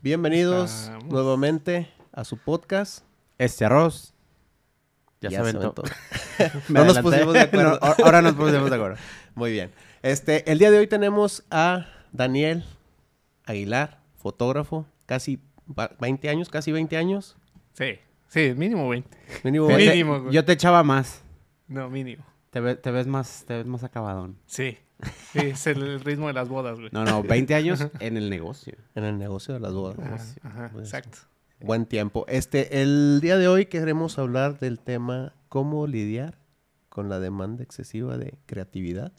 Bienvenidos Estamos. nuevamente a su podcast. Este arroz. Ya, Ya se aventó. Me No nos pusimos de acuerdo. No, ahora nos pusimos de acuerdo. Muy bien. Este, el día de hoy tenemos a Daniel Aguilar, fotógrafo, casi va- 20 años, casi 20 años. Sí, sí, mínimo 20. Mínimo Fíjate. 20. Mínimo, güey. Yo te echaba más. No, mínimo. Te, ve- te ves más, te ves más acabadón. Sí. Sí, es el, ritmo de las bodas, güey. No, no, 20 años en el negocio. En el negocio de las bodas. Ajá, ajá, Pues, exacto. Buen tiempo. Este, el día de hoy queremos hablar del tema cómo lidiar con la demanda excesiva de creatividad.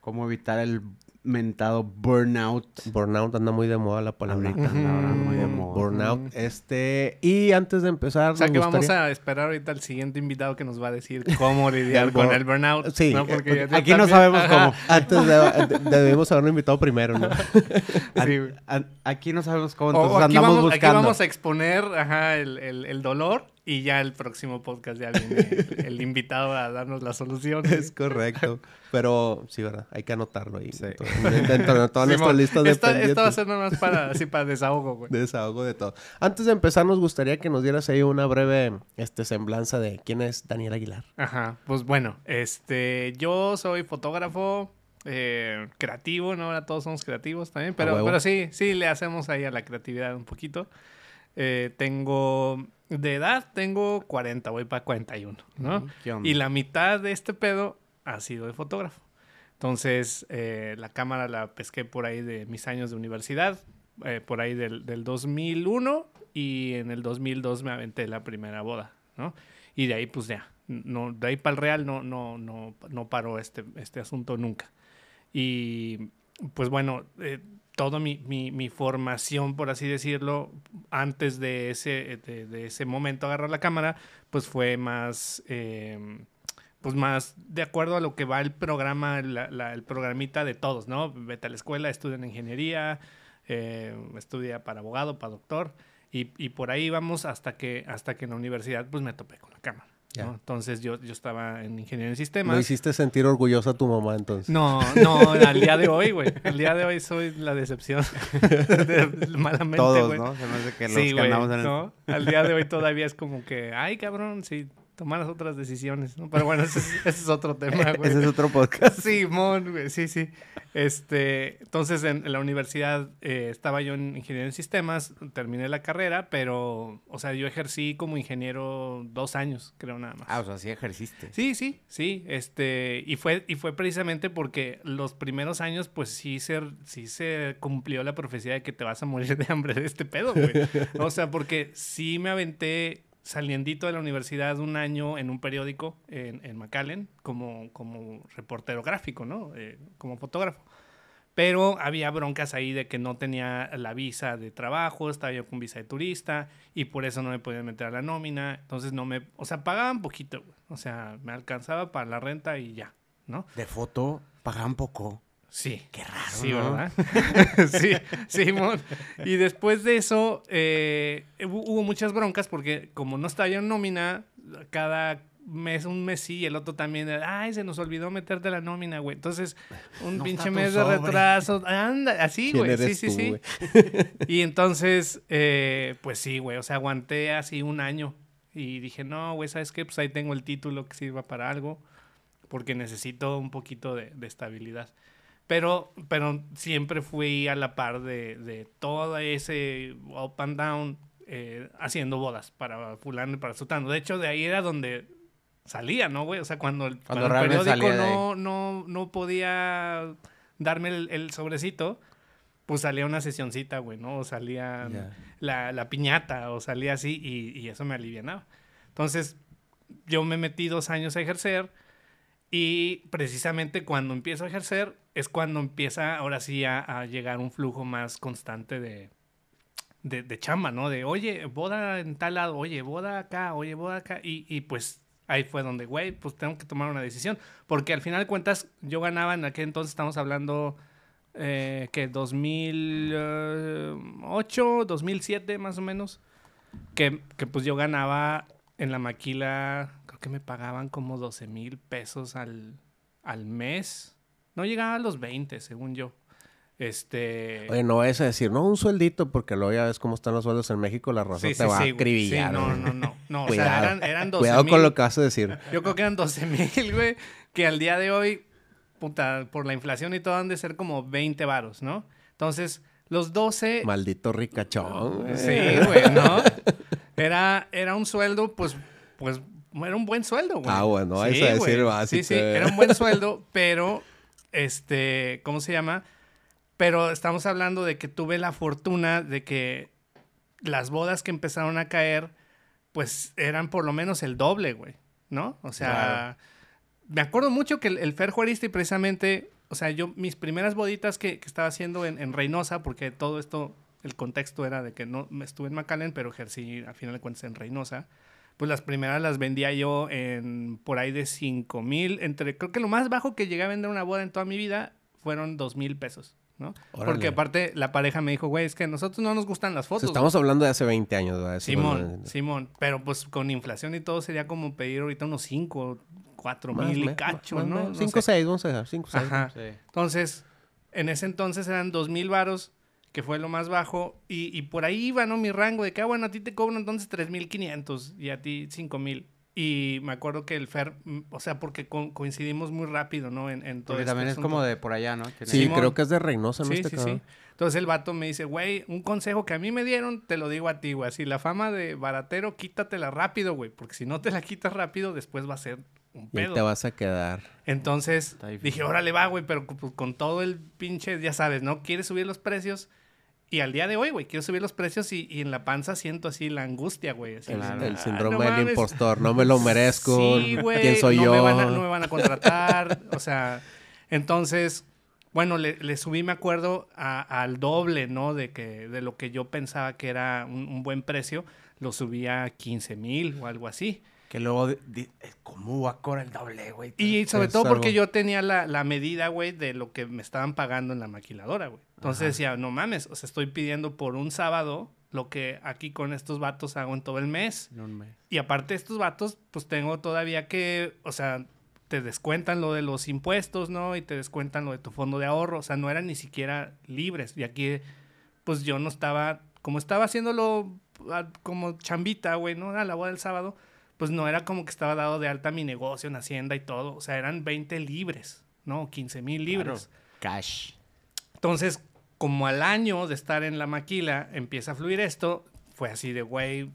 Cómo evitar el mentado burnout. Burnout anda muy de moda la palabrita. Ahorita anda muy de moda. Burnout. Este, y antes de empezar, O sea que vamos a esperar ahorita al siguiente invitado que nos va a decir cómo lidiar con el burnout. Sí, ¿no? Porque eh, yo Aquí no sabemos Ajá. cómo. Antes de, haberlo invitado primero, ¿no? Sí, güey. A- Aquí no sabemos cómo, entonces o aquí, andamos vamos, aquí buscando. vamos a exponer ajá, el, el- el dolor y ya el próximo podcast ya viene el, el invitado a darnos la solución. Es correcto. Pero sí, ¿verdad? Hay que anotarlo ahí. Sí. Entonces, Dentro de toda nuestra Simón, lista de esta va a ser nada más para, así, para desahogo, güey. De desahogo de todo. Antes de empezar, nos gustaría que nos dieras ahí una breve este, semblanza de quién es Daniel Aguilar. Ajá, pues bueno, este, yo soy fotógrafo eh, creativo, ¿no? Ahora todos somos creativos también, pero, pero sí, sí, le hacemos ahí a la creatividad un poquito. Eh, tengo, de edad, tengo 40, voy para 41, ¿no? ¿Qué onda? Y la mitad de este pedo ha sido de fotógrafo. Entonces, eh, la cámara la pesqué por ahí de mis años de universidad, eh, por ahí del, del 2001 y en el 2002 me aventé la primera boda, ¿no? Y de ahí, pues ya, no, de ahí para el real no, no, no, no paró este, este asunto nunca. Y pues bueno, eh, toda mi, mi, mi formación, por así decirlo, antes de ese, de, de ese momento agarrar la cámara, pues fue más, eh, pues más de acuerdo a lo que va el programa, la- la- el programita de todos, ¿no? Vete a la escuela, estudia en ingeniería, eh, estudia para abogado, para doctor, y, y por ahí vamos hasta que, hasta que en la universidad pues me topé con la cámara. Ya. ¿no? Entonces yo, yo estaba en ingeniería en ¿No sistemas. hiciste sentir orgullosa a tu mamá entonces? No, no, al día de hoy, güey. Al día de hoy soy la decepción. De- malamente, Todos, güey. ¿no? Se me hace que los Sí, andamos en el- ¿no? Al día de hoy todavía es como que, ay, cabrón, si tomaras otras decisiones, ¿no? Pero bueno, ese es, ese es otro tema, güey. Ese es otro podcast. Simón, güey, sí, sí. Este, entonces en, en la universidad eh, estaba yo en ingeniería en sistemas, terminé la carrera, pero, o sea, yo ejercí como ingeniero dos años, creo nada más. Ah, o sea, sí ejerciste. Sí, sí, sí, este, y fue, y fue precisamente porque los primeros años, pues sí se, sí se cumplió la profecía de que te vas a morir de hambre de este pedo, güey. O sea, porque sí me aventé saliendito de la universidad un año en un periódico en, en McAllen como, como reportero gráfico, ¿no? Eh, como fotógrafo. Pero había broncas ahí de que no tenía la visa de trabajo, estaba yo con visa de turista y por eso no me podían meter a la nómina. Entonces no me, o sea, pagaban poquito. O sea, me alcanzaba para la renta y ya, ¿no? De foto pagaban poco. Sí. Qué raro, Sí, ¿no? ¿verdad? sí, Simón. Y después de eso, eh, hu- hubo muchas broncas porque como no estaba yo en nómina, cada mes, un mes sí y el otro también, ay, se nos olvidó meterte la nómina, güey. Entonces, un No pinche mes de retraso, anda, así, ¿Quién güey. Sí, sí, tú, sí. Y entonces, eh, pues sí, güey, o sea, aguanté así un año y dije, no, güey, ¿sabes qué? Pues ahí tengo el título que sirva para algo porque necesito un poquito de, de estabilidad. Pero, pero siempre fui a la par de, de todo ese up and down eh, haciendo bodas para fulano y para sutano. De hecho, de ahí era donde salía, ¿no, güey? O sea, cuando el, Cuando cuando el periódico no, no, no podía darme el, el sobrecito, pues salía una sesioncita, güey, ¿no? O salía Ya. la, la piñata o salía así y, y eso me alivianaba. Entonces, yo me metí dos años a ejercer y precisamente cuando empiezo a ejercer es cuando empieza ahora sí a, llegar un flujo más constante de, de, de chamba, ¿no? De, oye, boda en tal lado, oye, boda acá, oye, boda acá. Y, y pues ahí fue donde, güey, pues tengo que tomar una decisión. Porque al final de cuentas yo ganaba en aquel entonces, estamos hablando eh, que 2008, 2007 más o menos, que, que pues yo ganaba en la maquila, creo que me pagaban como 12 mil pesos al, al mes. No llegaba a los 20, según yo. Este... Oye, no es a decir, no, un sueldito, porque luego ya ves cómo están los sueldos en México, la raza Sí, te sí, va sí, a acribillar. Sí, no, no, no. no o sea, eran, eran 12 Cuidado con lo que vas a decir. Yo creo que eran 12 mil, güey. Que al día de hoy, puta, por la inflación y todo, han de ser como 20 varos, ¿no? Entonces, los 12... Maldito ricachón. güey. Sí, güey, ¿no? Era, era un sueldo, pues, pues, era un buen sueldo, güey. Ah, bueno, vais a decir güey. Sí, sí, eh. era un buen sueldo, pero, este, ¿cómo se llama? Pero estamos hablando de que tuve la fortuna de que las bodas que empezaron a caer, pues, eran por lo menos el doble, güey, ¿no? O sea, Claro. me acuerdo mucho que el, el Fer Juaristi precisamente, o sea, yo mis primeras boditas que, que estaba haciendo en, en Reynosa, porque todo esto, el contexto era de que no me estuve en McAllen, pero ejercí a final de cuentas en Reynosa. Pues las primeras las vendía yo en por ahí de 5 mil, entre, creo que lo más bajo que llegué a vender una boda en toda mi vida fueron 2 mil pesos, ¿no? Órale. Porque aparte la pareja me dijo, güey, es que a nosotros no nos gustan las O fotos. sea, estamos hablando de hace 20 años, ¿verdad? Simón, no- Simón, pero pues con inflación y todo sería como pedir ahorita unos 5, 4 más, mil y me- cacho, más, ¿no? más, No Cinco, sé. seis, vamos a dejar. Cinco, seis. Ajá. Sí. Entonces, en ese entonces eran dos mil varos, que fue lo más bajo, y, y por ahí iba, ¿no? Mi rango de que, ah, bueno, a ti te cobro entonces tres mil quinientos y a ti cinco mil. Y me acuerdo que el Fer, mm, o sea, porque co- coincidimos muy rápido, ¿no? En, en todo Porque este también es como de por allá, ¿no? Que Sí, Simón. creo que es de Reynosa, ¿no? Sí, este sí, cabrón? sí. Entonces el vato me dice, güey, un consejo que a mí me dieron, te lo digo a ti, güey. Así, la fama de baratero, quítatela rápido, güey. Porque si no te la quitas rápido, después va a ser un Y ahí pedo. te vas a quedar. Entonces dije, órale, va, güey, pero pues, con todo el pinche, ya sabes, ¿no? Quieres subir los precios. Y al día de hoy, güey, quiero subir los precios y, y en la panza siento así la angustia, güey. El, Claro. el "Ah, síndrome no del mames". impostor. No me lo merezco. Sí, güey. ¿Quién soy no yo? Me van a, no me van a contratar. o sea, entonces, bueno, le, le subí, me acuerdo, a- al doble, ¿no? De, que, de lo que yo pensaba que era un, un buen precio. Lo subí a 15 mil o algo así. Que luego, ¿cómo va a cobrar el doble, güey? Y sobre todo porque yo tenía la, la medida, güey, de lo que me estaban pagando en la maquiladora, güey. Entonces Ajá. decía, no mames, o sea, estoy pidiendo por un sábado lo que aquí con estos vatos hago en todo el mes. En un mes. Y aparte estos vatos, pues tengo todavía que, o sea, te descuentan lo de los impuestos, ¿no? Y te descuentan lo de tu fondo de ahorro. O sea, no eran ni siquiera libres. Y aquí, pues yo no estaba, como estaba haciéndolo ah, como chambita, güey, ¿no? A la boda del sábado, pues no era como que estaba dado de alta mi negocio en Hacienda y todo. O sea, eran 20 libres, ¿no? 15 mil libres. Cash. Entonces, como al año de estar en la maquila empieza a fluir esto, fue así de, güey,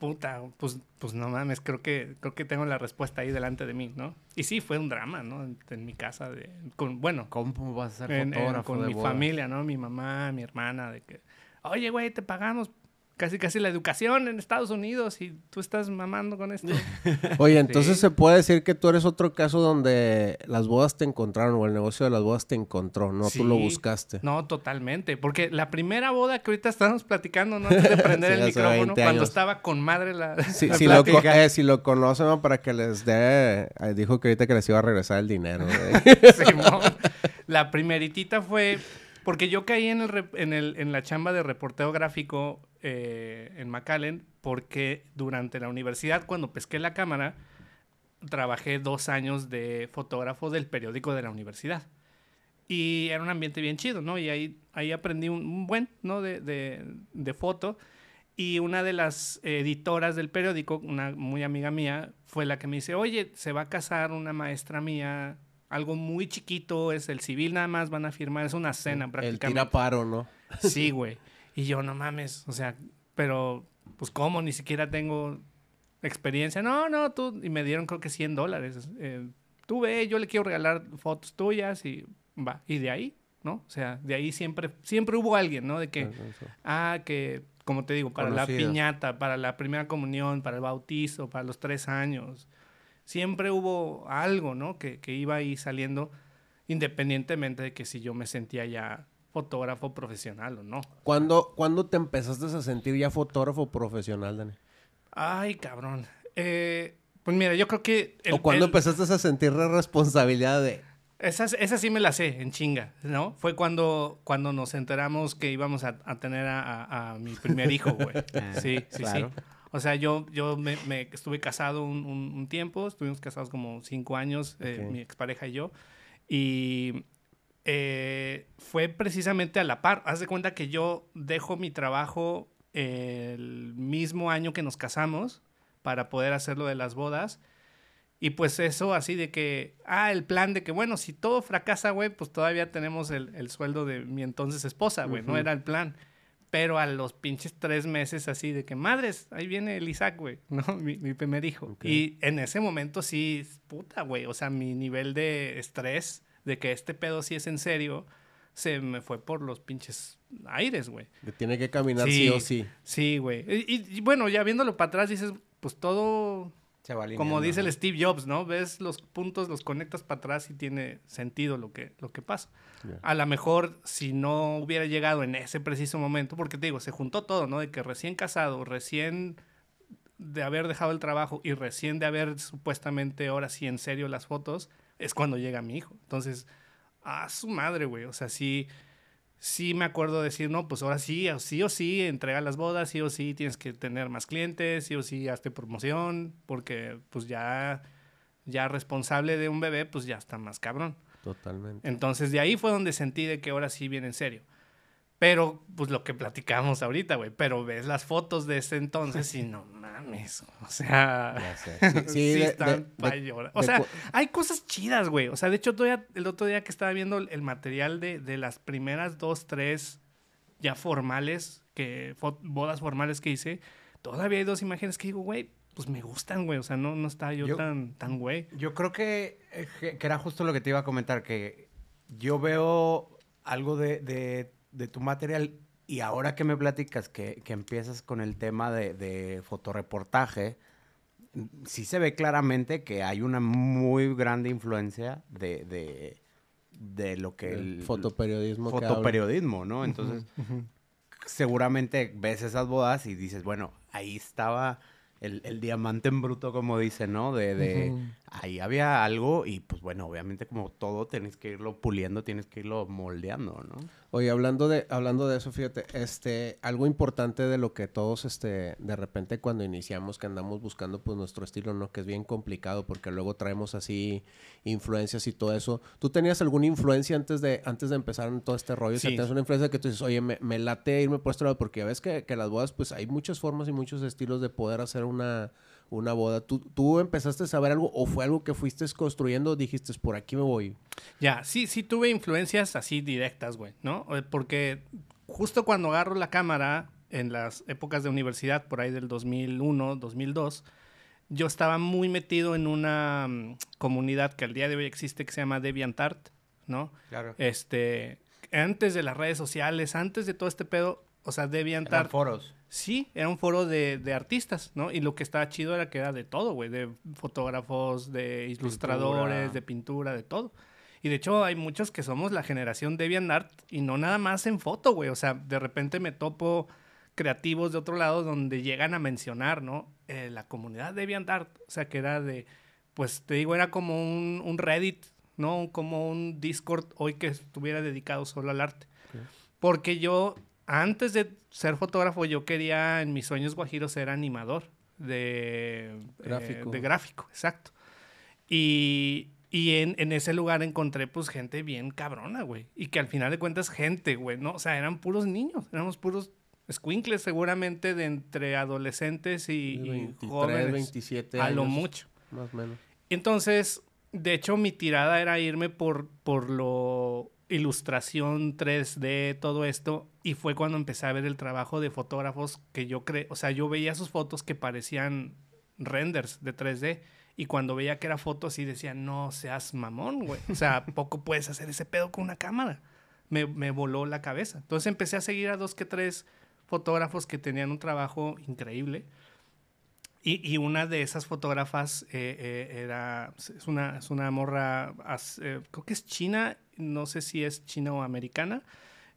puta, pues, pues no mames, creo que, creo que tengo la respuesta ahí delante de mí, ¿no? Y sí, fue un drama, ¿no? En, en mi casa, de, con, bueno, ¿Cómo vas a ser en- en- fotógrafo con de mi bodas? familia, ¿no? Mi mamá, mi hermana, de que, oye, güey, te pagamos casi, casi la educación en Estados Unidos y tú estás mamando con esto. Oye, entonces Sí. se puede decir que tú eres otro caso donde las bodas te encontraron o el negocio de las bodas te encontró, no tú lo Sí. buscaste. No, totalmente. Porque la primera boda que ahorita estábamos platicando, ¿no? Antes de prender Sí, el micrófono, 20 cuando estaba con madre la. Si, la si, lo, eh, si lo conocen, ¿no? para que les dé... eh, dijo que ahorita que les iba a regresar el dinero. Simón. La primeritita fue. Porque yo caí en, el, en, el, en la chamba de reporteo gráfico eh, en McAllen, porque durante la universidad, cuando pesqué la cámara, trabajé dos años de fotógrafo del periódico de la universidad. Y era un ambiente bien chido, ¿no? Y ahí, ahí aprendí un, un buen, ¿no? De, de, de foto. Y una de las editoras del periódico, una muy amiga mía, fue la que me dice, oye, se va a casar una maestra mía, algo muy chiquito, es el civil nada más, van a firmar, es una cena el prácticamente. tira paro, ¿no? Sí, güey. Y yo, no mames, o sea, pero, pues, ¿cómo? Ni siquiera tengo experiencia. No, no, tú, y me dieron creo que 100 dólares. Eh, tú ve, yo le quiero regalar fotos tuyas y va. Y de ahí, ¿no? O sea, de ahí siempre, siempre hubo alguien, ¿no? De que, ah, que, como te digo, para la piñata, para la primera comunión, para el bautizo, para los tres años. Siempre hubo algo, ¿no? Que, que iba ahí saliendo, independientemente de que si yo me sentía ya fotógrafo profesional o no. ¿Cuándo, ¿Cuándo te empezaste a sentir ya fotógrafo profesional, Dani? Ay, cabrón. Eh, pues mira, yo creo que... el- ¿O cuándo el- empezaste a sentir la responsabilidad de... Esa, esa sí me la sé, en chinga, ¿no? Fue cuando, cuando nos enteramos que íbamos a, a tener a, a- a mi primer hijo, güey. Ah, Sí, sí, claro. sí. O sea, yo, yo me, me estuve casado un, un- un tiempo, estuvimos casados como cinco años, eh, Ok. mi expareja y yo. Y eh, fue precisamente a la par. Haz de cuenta que yo dejo mi trabajo el mismo año que nos casamos para poder hacer lo de las bodas. Y pues eso así de que, ah, el plan de que, bueno, si todo fracasa, güey, pues todavía tenemos el, el sueldo de mi entonces esposa, güey, no Ujú. era el plan. Pero a los pinches tres meses así de que, madres, ahí viene el Isaac, güey, ¿no? Mi, mi primer hijo. Y en ese momento sí, puta, güey, o sea, mi nivel de estrés de que este pedo sí es en serio, se me fue por los pinches aires, güey. Que tiene que caminar sí, Sí. o sí. Sí, güey. Y, y- y bueno, ya viéndolo para atrás dices, pues todo Se va como dice el Steve Jobs, ¿no? Ves los puntos, los conectas para atrás y tiene sentido lo que, lo que pasa. A lo mejor si no hubiera llegado en ese preciso momento, porque te digo, se juntó todo, ¿no? De que recién casado, recién de haber dejado el trabajo y recién de haber supuestamente ahora sí en serio las fotos, es cuando llega mi hijo. Entonces, a su madre, güey. O sea, sí, sí me acuerdo de decir, no, pues ahora sí, sí o sí, entrega las bodas, sí o sí tienes que tener más clientes, sí o sí hazte promoción, porque pues ya, ya responsable de un bebé, pues ya está más cabrón. Totalmente. Entonces de ahí fue donde sentí de que ahora sí viene en serio. Pero, pues lo que platicamos ahorita, güey. Pero ves las fotos de ese entonces y no mames. O sea. Ya sé. Sí, Sí, sí, de- están de- pa' de- llorar. O sea, hay cosas chidas, güey. O sea, de hecho, todavía, el otro día que estaba viendo el, material de, de las primeras dos, tres ya formales, que fo- bodas formales que hice, todavía hay dos imágenes que digo, güey, pues me gustan, güey. O sea, no, no estaba yo, Yo- tan, tan güey. Yo creo que, eh, que que era justo lo que te iba a comentar, que yo veo algo de, de- de tu material y ahora que me platicas que, que empiezas con el tema de, de fotoreportaje, sí se ve claramente que hay una muy grande influencia de, de, de lo que el el fotoperiodismo fotoperiodismo, ¿no? Entonces, seguramente ves esas bodas y dices, bueno, ahí estaba el, el diamante en bruto, como dicen, ¿no? De. Ahí había algo y pues bueno, obviamente como todo tienes que irlo puliendo, tienes que irlo moldeando, ¿no? Oye, hablando de, hablando de eso, fíjate, este, algo importante de lo que todos, este, de repente cuando iniciamos, que andamos buscando pues nuestro estilo, ¿no? Que es bien complicado porque luego traemos así influencias y todo eso. ¿Tú tenías alguna influencia antes de, antes de empezar en todo este rollo? O sea, Sí. ¿tienes una influencia que tú dices, oye, me, me late irme por este lado? Porque ya ves que, que las bodas, pues hay muchas formas y muchos estilos de poder hacer una, una boda. ¿Tú, ¿Tú empezaste a saber algo o fue algo que fuiste construyendo? Dijiste, por aquí me voy. Ya, sí, sí tuve influencias así directas, güey, ¿no? Eh, Porque justo cuando agarro la cámara, en las épocas de universidad, por ahí del 2001, 2002, yo estaba muy metido en una mm, comunidad que al día de hoy existe que se llama DeviantArt, ¿no? Claro. Este, antes de las redes sociales, antes de todo este pedo, o sea, DeviantArt foros. Sí, era un foro de, de artistas, ¿no? Y lo que estaba chido era que era de todo, güey, de fotógrafos, de ilustradores, Pintura. de pintura, de todo. Y de hecho hay muchos que somos la generación DeviantArt y no nada más en foto, güey. O sea, de repente me topo creativos de otro lado donde llegan a mencionar, ¿no? Eh, la comunidad DeviantArt, o sea, que era de, pues te digo, era como un, un Reddit, ¿no? Como un Discord hoy que estuviera dedicado solo al arte. Porque yo, antes de ser fotógrafo, yo quería en mis sueños guajiros ser animador de eh, Gráfico. de gráfico, exacto. Y, y en, en ese lugar encontré pues gente bien cabrona, güey. Y que al final de cuentas gente, güey, ¿no? O sea, eran puros niños, éramos puros squinkles seguramente de entre adolescentes y, y 23, jóvenes. 27 a lo mucho. Más o menos. Entonces, de hecho, mi tirada era irme por, por lo ilustración 3D, todo esto, y fue cuando empecé a ver el trabajo de fotógrafos que yo creo, o sea, yo veía sus fotos que parecían renders de 3D, y cuando veía que era foto así decía, no seas mamón, güey, o sea, poco puedes hacer ese pedo con una cámara. Me, me voló la cabeza. Entonces empecé a seguir a dos que tres fotógrafos que tenían un trabajo increíble. Y, y una de esas fotógrafas eh, eh, era, es una, es una morra, eh, creo que es china, no sé si es china o americana,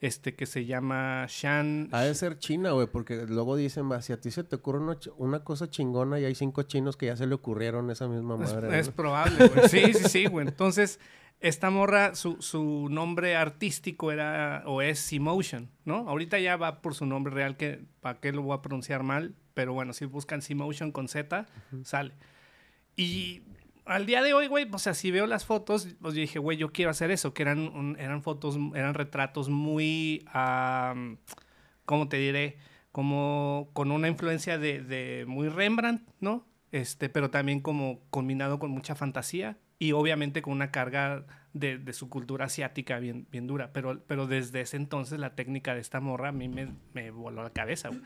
este, que se llama Shan. Ha de ser China, güey, porque luego dicen, va, si a ti se te ocurre una, una cosa chingona y hay cinco chinos que ya se le ocurrieron esa misma madre. es probable, güey. Sí, sí, sí, güey. Entonces, esta morra, su, su nombre artístico era, o es Seamotion, ¿no? Ahorita ya va por su nombre real, que para qué lo voy a pronunciar mal, pero bueno, si buscan Seamotion con Z, sale. Y al día de hoy, güey, o sea, si veo las fotos, pues yo dije, güey, yo quiero hacer eso, que eran, un- eran fotos, eran retratos muy, am, ¿cómo te diré? Como con una influencia de, de muy Rembrandt, ¿no? Este, pero también como combinado con mucha fantasía y obviamente con una carga de, de su cultura asiática bien, bien dura. Pero, pero desde ese entonces la técnica de esta morra a mí me, me voló la cabeza, güey.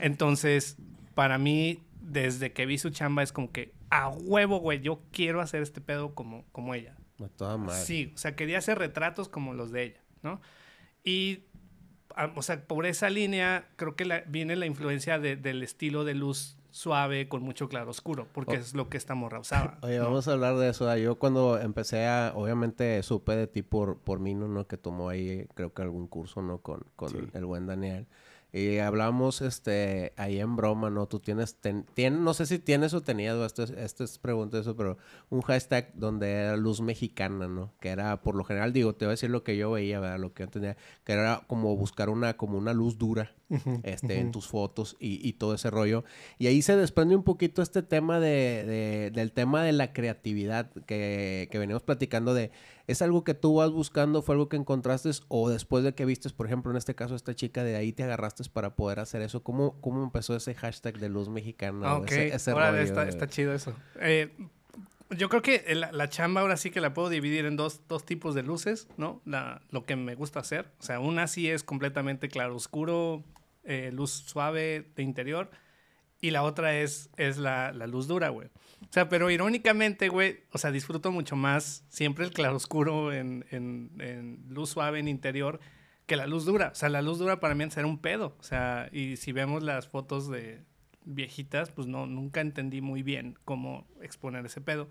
Entonces, para mí, desde que vi su chamba, es como que a huevo, güey, yo quiero hacer este pedo como, como ella. A toda madre. Sí, o sea, quería hacer retratos como los de ella, ¿no? Y, ah, o sea, por esa línea creo que la- viene la influencia de- del estilo de luz suave con mucho claroscuro, porque Oh. es lo que esta morra usaba. Oye, ¿no? vamos a hablar de eso. ah, Yo cuando empecé a, obviamente supe de ti por, por Mino, ¿no? Que tomó ahí, creo que algún curso, ¿no? Con, con Sí. el buen Daniel. Y hablamos, este, ahí en broma, ¿no? Tú tienes, ten- tien- no sé si tienes o tenías, o esto es, esto es pregunta eso, pero un hashtag donde era luz mexicana, ¿no? Que era, por lo general, digo, te voy a decir lo que yo veía, ¿verdad? Lo que yo entendía, que era como buscar una, como una luz dura, este, en tus fotos y, y todo ese rollo. Y ahí se desprende un poquito este tema de, de- del tema de la creatividad que, que venimos platicando de, ¿es algo que tú vas buscando, fue algo que encontraste o después de que vistes, por ejemplo, en este caso, esta chica, de ahí te agarraste para poder hacer eso? ¿Cómo, cómo empezó ese hashtag de luz mexicana? Ah, ok, ese, ese está, chido eso. Eh, yo creo que la, la chamba ahora sí que la puedo dividir en dos, dos tipos de luces, ¿no? La, lo que me gusta hacer. O sea, una sí es completamente claroscuro, eh, luz suave de interior. Y la otra es, es la, la luz dura, güey. O sea, pero irónicamente, güey, o sea, disfruto mucho más siempre el claroscuro en, en, en luz suave en interior que la luz dura. O sea, la luz dura para mí era un pedo. O sea, y si vemos las fotos de viejitas, pues no, nunca entendí muy bien cómo exponer ese pedo.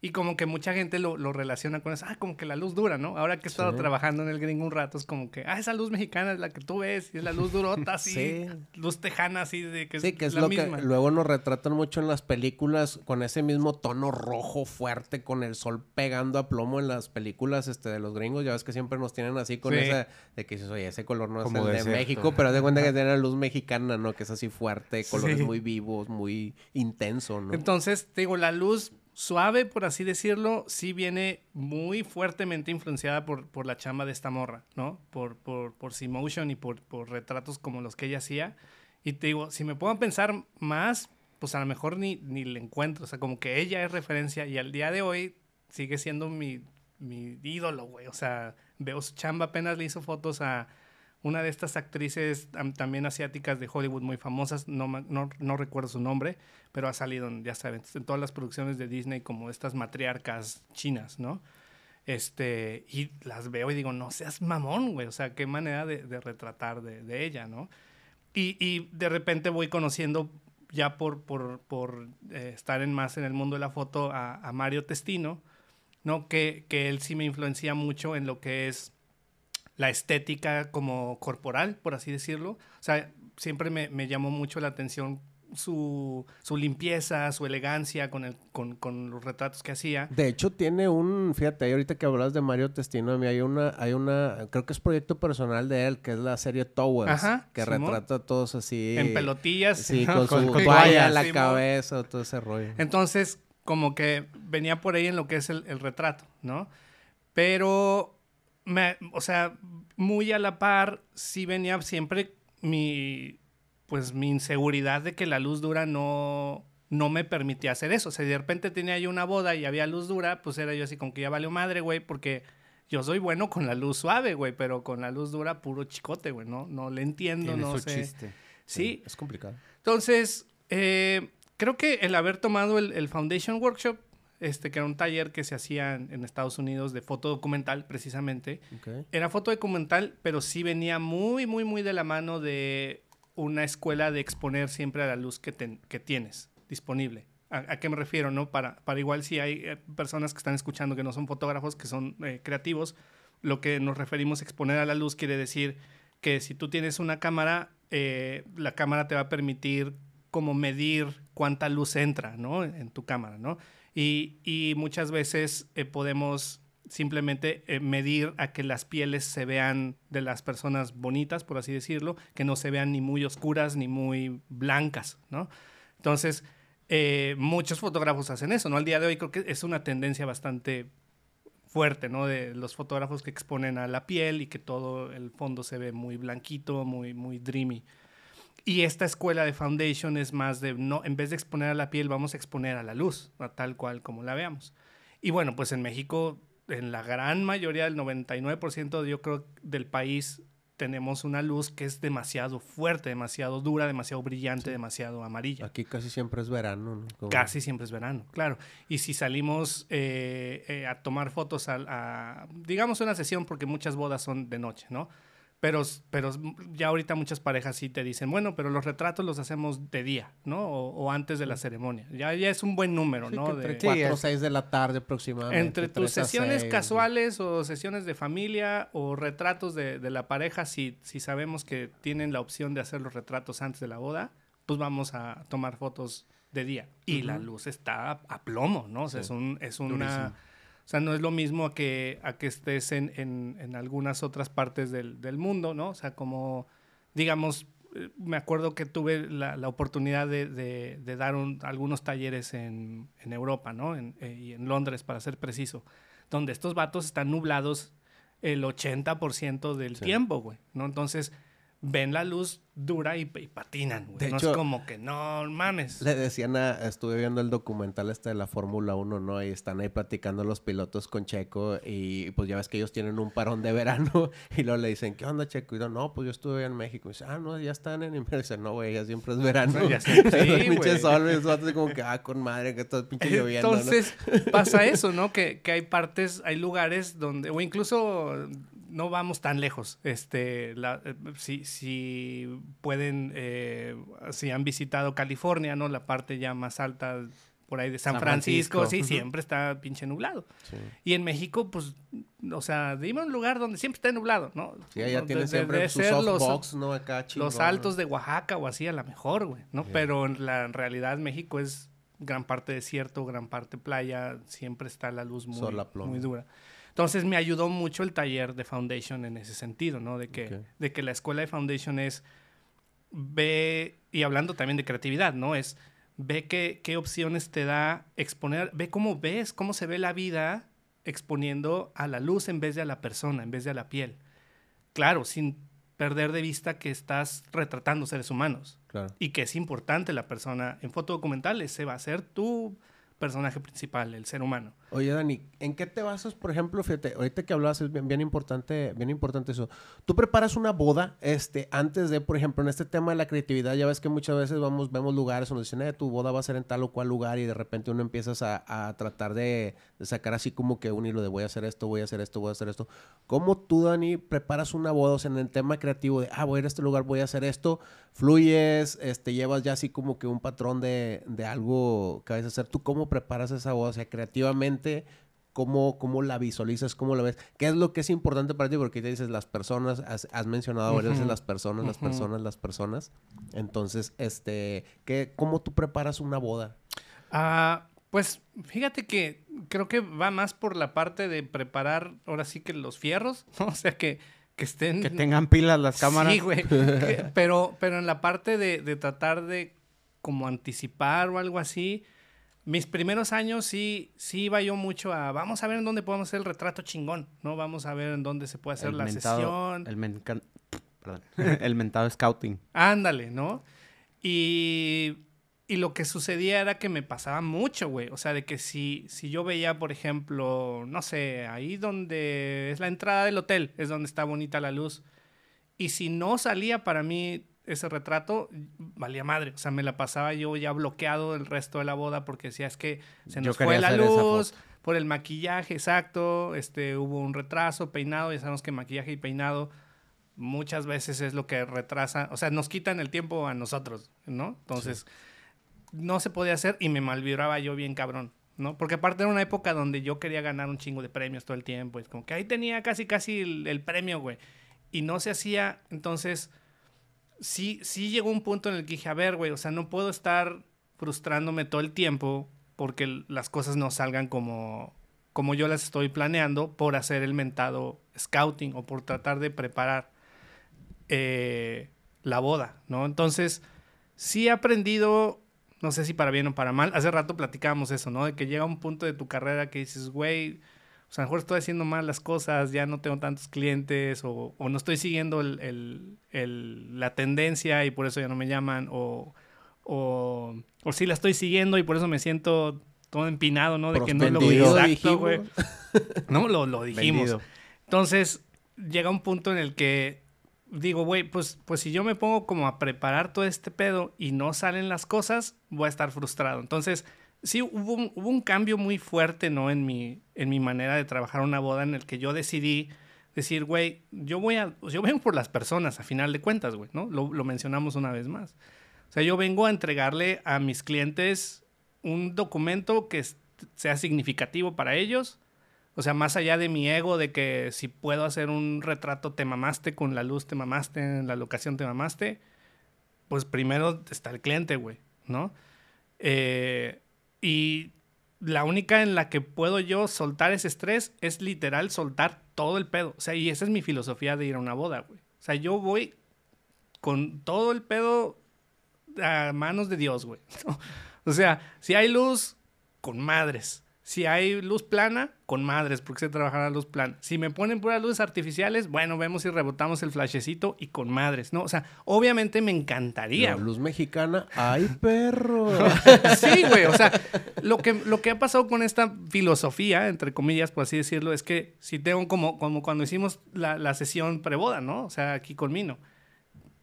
Y como que mucha gente lo, lo relaciona con eso, ah, como que la luz dura, ¿no? Ahora que he estado Sí. trabajando en el gringo un rato, es como que, ah, esa luz mexicana es la que tú ves, y es la luz durota, así, Sí. luz tejana, así, de que Sí, que es la lo misma. que luego nos retratan mucho en las películas con ese mismo tono rojo fuerte con el sol pegando a plomo en las películas este de los gringos. Ya ves que siempre nos tienen así con Sí. esa de que dices, oye, ese color no Como es el de desierto. México, pero haz de cuenta que tiene la luz mexicana, ¿no? Que es así fuerte, colores Sí. muy vivos, muy intenso, ¿no? Entonces, te digo, la luz suave, por así decirlo, sí viene muy fuertemente influenciada por, por la chamba de esta morra, ¿no? Por, por, por C-Motion y por, por retratos como los que ella hacía. Y te digo, si me puedo pensar más, pues a lo mejor ni, ni le encuentro. O sea, como que ella es referencia y al día de hoy sigue siendo mi, mi ídolo, güey. O sea, veo su chamba, apenas le hizo fotos a una de estas actrices tam- también asiáticas de Hollywood muy famosas, no, no, no recuerdo su nombre, pero ha salido, ya saben, en todas las producciones de Disney como estas matriarcas chinas, ¿no? Este, y las veo y digo, no seas mamón, güey, o sea, qué manera de, de retratar de, de ella, ¿no? Y, y de repente voy conociendo ya por, por, por eh, estar en más en el mundo de la foto a, a Mario Testino, ¿no? Que, que él sí me influencia mucho en lo que es la estética como corporal, por así decirlo. O sea, siempre me, me llamó mucho la atención su, su limpieza, su elegancia con, el, con, con los retratos que hacía. De hecho, tiene un, fíjate, ahorita que hablas de Mario Testino, a mí hay una, hay una, creo que es proyecto personal de él, que es la serie Towers, Ajá, que Simón. retrata a todos así. En pelotillas. Sí, ¿no? con, Con- su toalla en la Simón. cabeza, todo ese rollo. Entonces, como que venía por ahí en lo que es el, el retrato, ¿no? Pero, me, o sea, muy a la par, sí venía siempre mi, pues, mi inseguridad de que la luz dura no, no me permitía hacer eso. O sea, de repente tenía yo una boda y había luz dura, pues era yo así como que ya valió madre, güey, porque yo soy bueno con la luz suave, güey, pero con la luz dura puro chicote, güey, no, no le entiendo, Tiene no su sé. chiste. Sí, Es complicado. entonces, eh, creo que el haber tomado el, el Foundation Workshop, este, que era un taller que se hacía en, Estados Unidos de foto documental, precisamente, Ok. era foto documental, pero sí venía muy, muy, muy de la mano de una escuela de exponer siempre a la luz que, ten- que tienes disponible. ¿A, a qué me refiero? no? Para, para igual si hay eh, personas que están escuchando que no son fotógrafos, que son eh, creativos, lo que nos referimos a exponer a la luz quiere decir que si tú tienes una cámara, eh, la cámara te va a permitir como medir cuánta luz entra, ¿no? En tu cámara, ¿no? Y, muchas veces eh, podemos simplemente eh, medir a que las pieles se vean de las personas bonitas, por así decirlo, que no se vean ni muy oscuras ni muy blancas, ¿no? Entonces, eh, muchos fotógrafos hacen eso, ¿no? Al día de hoy creo que es una tendencia bastante fuerte, ¿no? De los fotógrafos que exponen a la piel y que todo el fondo se ve muy blanquito, muy, muy dreamy. Y esta escuela de Foundation es más de, no, en vez de exponer a la piel, vamos a exponer a la luz, a tal cual como la veamos. Y bueno, pues en México, en la gran mayoría, del 99% yo creo del país, tenemos una luz que es demasiado fuerte, demasiado dura, demasiado brillante, demasiado amarilla. Aquí casi siempre es verano, ¿no? Casi siempre es verano, claro. Y si salimos eh, eh, a tomar fotos a, digamos, una sesión, porque muchas bodas son de noche, ¿no? Pero, pero ya ahorita muchas parejas sí te dicen, bueno, pero los retratos los hacemos de día, ¿no? O, antes de la ceremonia. Ya, ya es un buen número, ¿no? De, entre 4 o 6 de la tarde aproximadamente. Entre tus sesiones casuales o sesiones de familia o retratos de, de, la pareja, si, si sabemos que tienen la opción de hacer los retratos antes de la boda, pues vamos a tomar fotos de día. Y la luz está a plomo, ¿no? O sea, es, un, es una... O sea, no es lo mismo a que, a que estés en, en, algunas otras partes del, del, mundo, ¿no? O sea, como, digamos, eh, me acuerdo que tuve la, la oportunidad de, de, de dar algunos talleres en, en Europa, ¿no? En, eh, y en Londres, para ser preciso, donde estos vatos están nublados el 80% del tiempo, güey, ¿no? Entonces, ven la luz dura y, patinan, güey. no es como que no mames. Le decían a, estuve viendo el documental este de la Fórmula 1, ¿no? Y están ahí platicando los pilotos con Checo y pues ya ves que ellos tienen un parón de verano y luego le dicen, ¿qué onda Checo? Y no, pues yo estuve en México. Y dice, ah, no, ya están en invierno. Y dice, no, güey, ya siempre es verano. ya sí, pinche sol, y así como que, ah, con madre, que todo es pinche lloviendo, Entonces pasa eso, ¿no? Que, que hay partes, hay lugares donde, o incluso no vamos tan lejos. Este, la, eh, si, si pueden, eh, si han visitado California, ¿no? La parte ya más alta por ahí de San, Francisco, sí, siempre está pinche nublado. Y en México, pues, o sea, dime un lugar donde siempre está nublado, ¿no? Sí, allá tiene siempre su ¿no? Acá Los altos de Oaxaca o así a la mejor, güey, ¿no? Pero en la realidad México es gran parte desierto, gran parte playa, siempre está la luz muy, muy dura. Entonces me ayudó mucho el taller de Foundation en ese sentido, ¿no? De que, de que la escuela de Foundation es, ve, y hablando también de creatividad, ¿no? Es, ve qué, qué opciones te da exponer, ve cómo ves, cómo se ve la vida exponiendo a la luz en vez de a la persona, en vez de a la piel. Claro, sin perder de vista que estás retratando seres humanos. Claro. Y que es importante la persona. En fotodocumentales se va a hacer tú personaje principal, el ser humano. Oye, Dani, ¿en qué te basas, por ejemplo, fíjate, ahorita que hablabas es bien, importante, bien importante eso. Tú preparas una boda, este, antes de, por ejemplo, en este tema de la creatividad, ya ves que muchas veces vamos, vemos lugares donde dicen, eh, tu boda va a ser en tal o cual lugar y de repente uno empiezas a, tratar de, sacar así como que un hilo de voy a hacer esto, voy a hacer esto, voy a hacer esto. ¿Cómo tú, Dani, preparas una boda, o sea, en el tema creativo de, ah, voy a ir a este lugar, voy a hacer esto, fluyes, este, llevas ya así como que un patrón de, de algo que vas a hacer. ¿Tú cómo preparas esa boda? O sea, creativamente, ¿cómo, cómo la visualizas? ¿Cómo la ves? ¿Qué es lo que es importante para ti? Porque te dices las personas, has, mencionado varias veces las personas, las personas, las personas. Entonces, este, ¿qué, ¿cómo tú preparas una boda? Ah, pues fíjate que creo que va más por la parte de preparar ahora sí que los fierros, o sea que que estén... Que tengan pilas las cámaras. Sí, güey. pero, pero en la parte de, de, tratar de como anticipar o algo así, mis primeros años sí, sí iba yo mucho a, vamos a ver en dónde podemos hacer el retrato chingón, ¿no? Vamos a ver en dónde se puede hacer la sesión. El, perdón, el mentado scouting. Ándale, ¿no? Y y lo que sucedía era que me pasaba mucho, güey. O sea, de que si, si yo veía, por ejemplo, no sé, ahí donde es la entrada del hotel, es donde está bonita la luz. Y si no salía para mí ese retrato, valía madre. O sea, me la pasaba yo ya bloqueado el resto de la boda porque decía, es que se nos fue la luz por el maquillaje, exacto. Este, hubo un retraso, peinado. Ya sabemos que maquillaje y peinado muchas veces es lo que retrasa. O sea, nos quitan el tiempo a nosotros, ¿no? Entonces no se podía hacer y me malvibraba yo bien cabrón, ¿no? Porque aparte era una época donde yo quería ganar un chingo de premios todo el tiempo. Es como que ahí tenía casi, casi el, premio, güey. Y no se hacía, entonces, sí, sí llegó un punto en el que dije, a ver, güey, o sea, no puedo estar frustrándome todo el tiempo porque las cosas no salgan como, como yo las estoy planeando por hacer el mentado scouting o por tratar de preparar eh, la boda, ¿no? Entonces, sí he aprendido no sé si para bien o para mal. Hace rato platicábamos eso, ¿no? De que llega un punto de tu carrera que dices, güey, o sea, a lo mejor estoy haciendo mal las cosas, ya no tengo tantos clientes, o, o no estoy siguiendo el, el, el, la tendencia y por eso ya no me llaman, o, o, o sí la estoy siguiendo y por eso me siento todo empinado, ¿no? De que no lo exacto, güey. no, lo, lo dijimos. Vendido. Entonces, llega un punto en el que digo, güey, pues, pues si yo me pongo como a preparar todo este pedo y no salen las cosas, voy a estar frustrado. Entonces, sí hubo un, hubo un cambio muy fuerte, ¿no? En mi, en mi manera de trabajar una boda en el que yo decidí decir, güey, yo voy a, yo vengo por las personas, a final de cuentas, güey, ¿no? Lo, lo mencionamos una vez más. O sea, yo vengo a entregarle a mis clientes un documento que sea significativo para ellos. O sea, más allá de mi ego, de que si puedo hacer un retrato te mamaste, con la luz te mamaste, en la locación te mamaste, pues primero está el cliente, güey, ¿no? Eh, y la única en la que puedo yo soltar ese estrés es literal soltar todo el pedo. O sea, y esa es mi filosofía de ir a una boda, güey. O sea, yo voy con todo el pedo a manos de Dios, güey. o sea, si hay luz, con madres. Si hay luz plana, con madres, porque se trabaja la luz plana. Si me ponen puras luces artificiales, bueno, vemos si rebotamos el flashecito y con madres, ¿no? O sea, obviamente me encantaría. La luz mexicana, ¡ay, perro! sí, güey, o sea, lo que, lo que ha pasado con esta filosofía, entre comillas, por así decirlo, es que si tengo como, como cuando hicimos la, la sesión preboda, ¿no? O sea, aquí con Mino.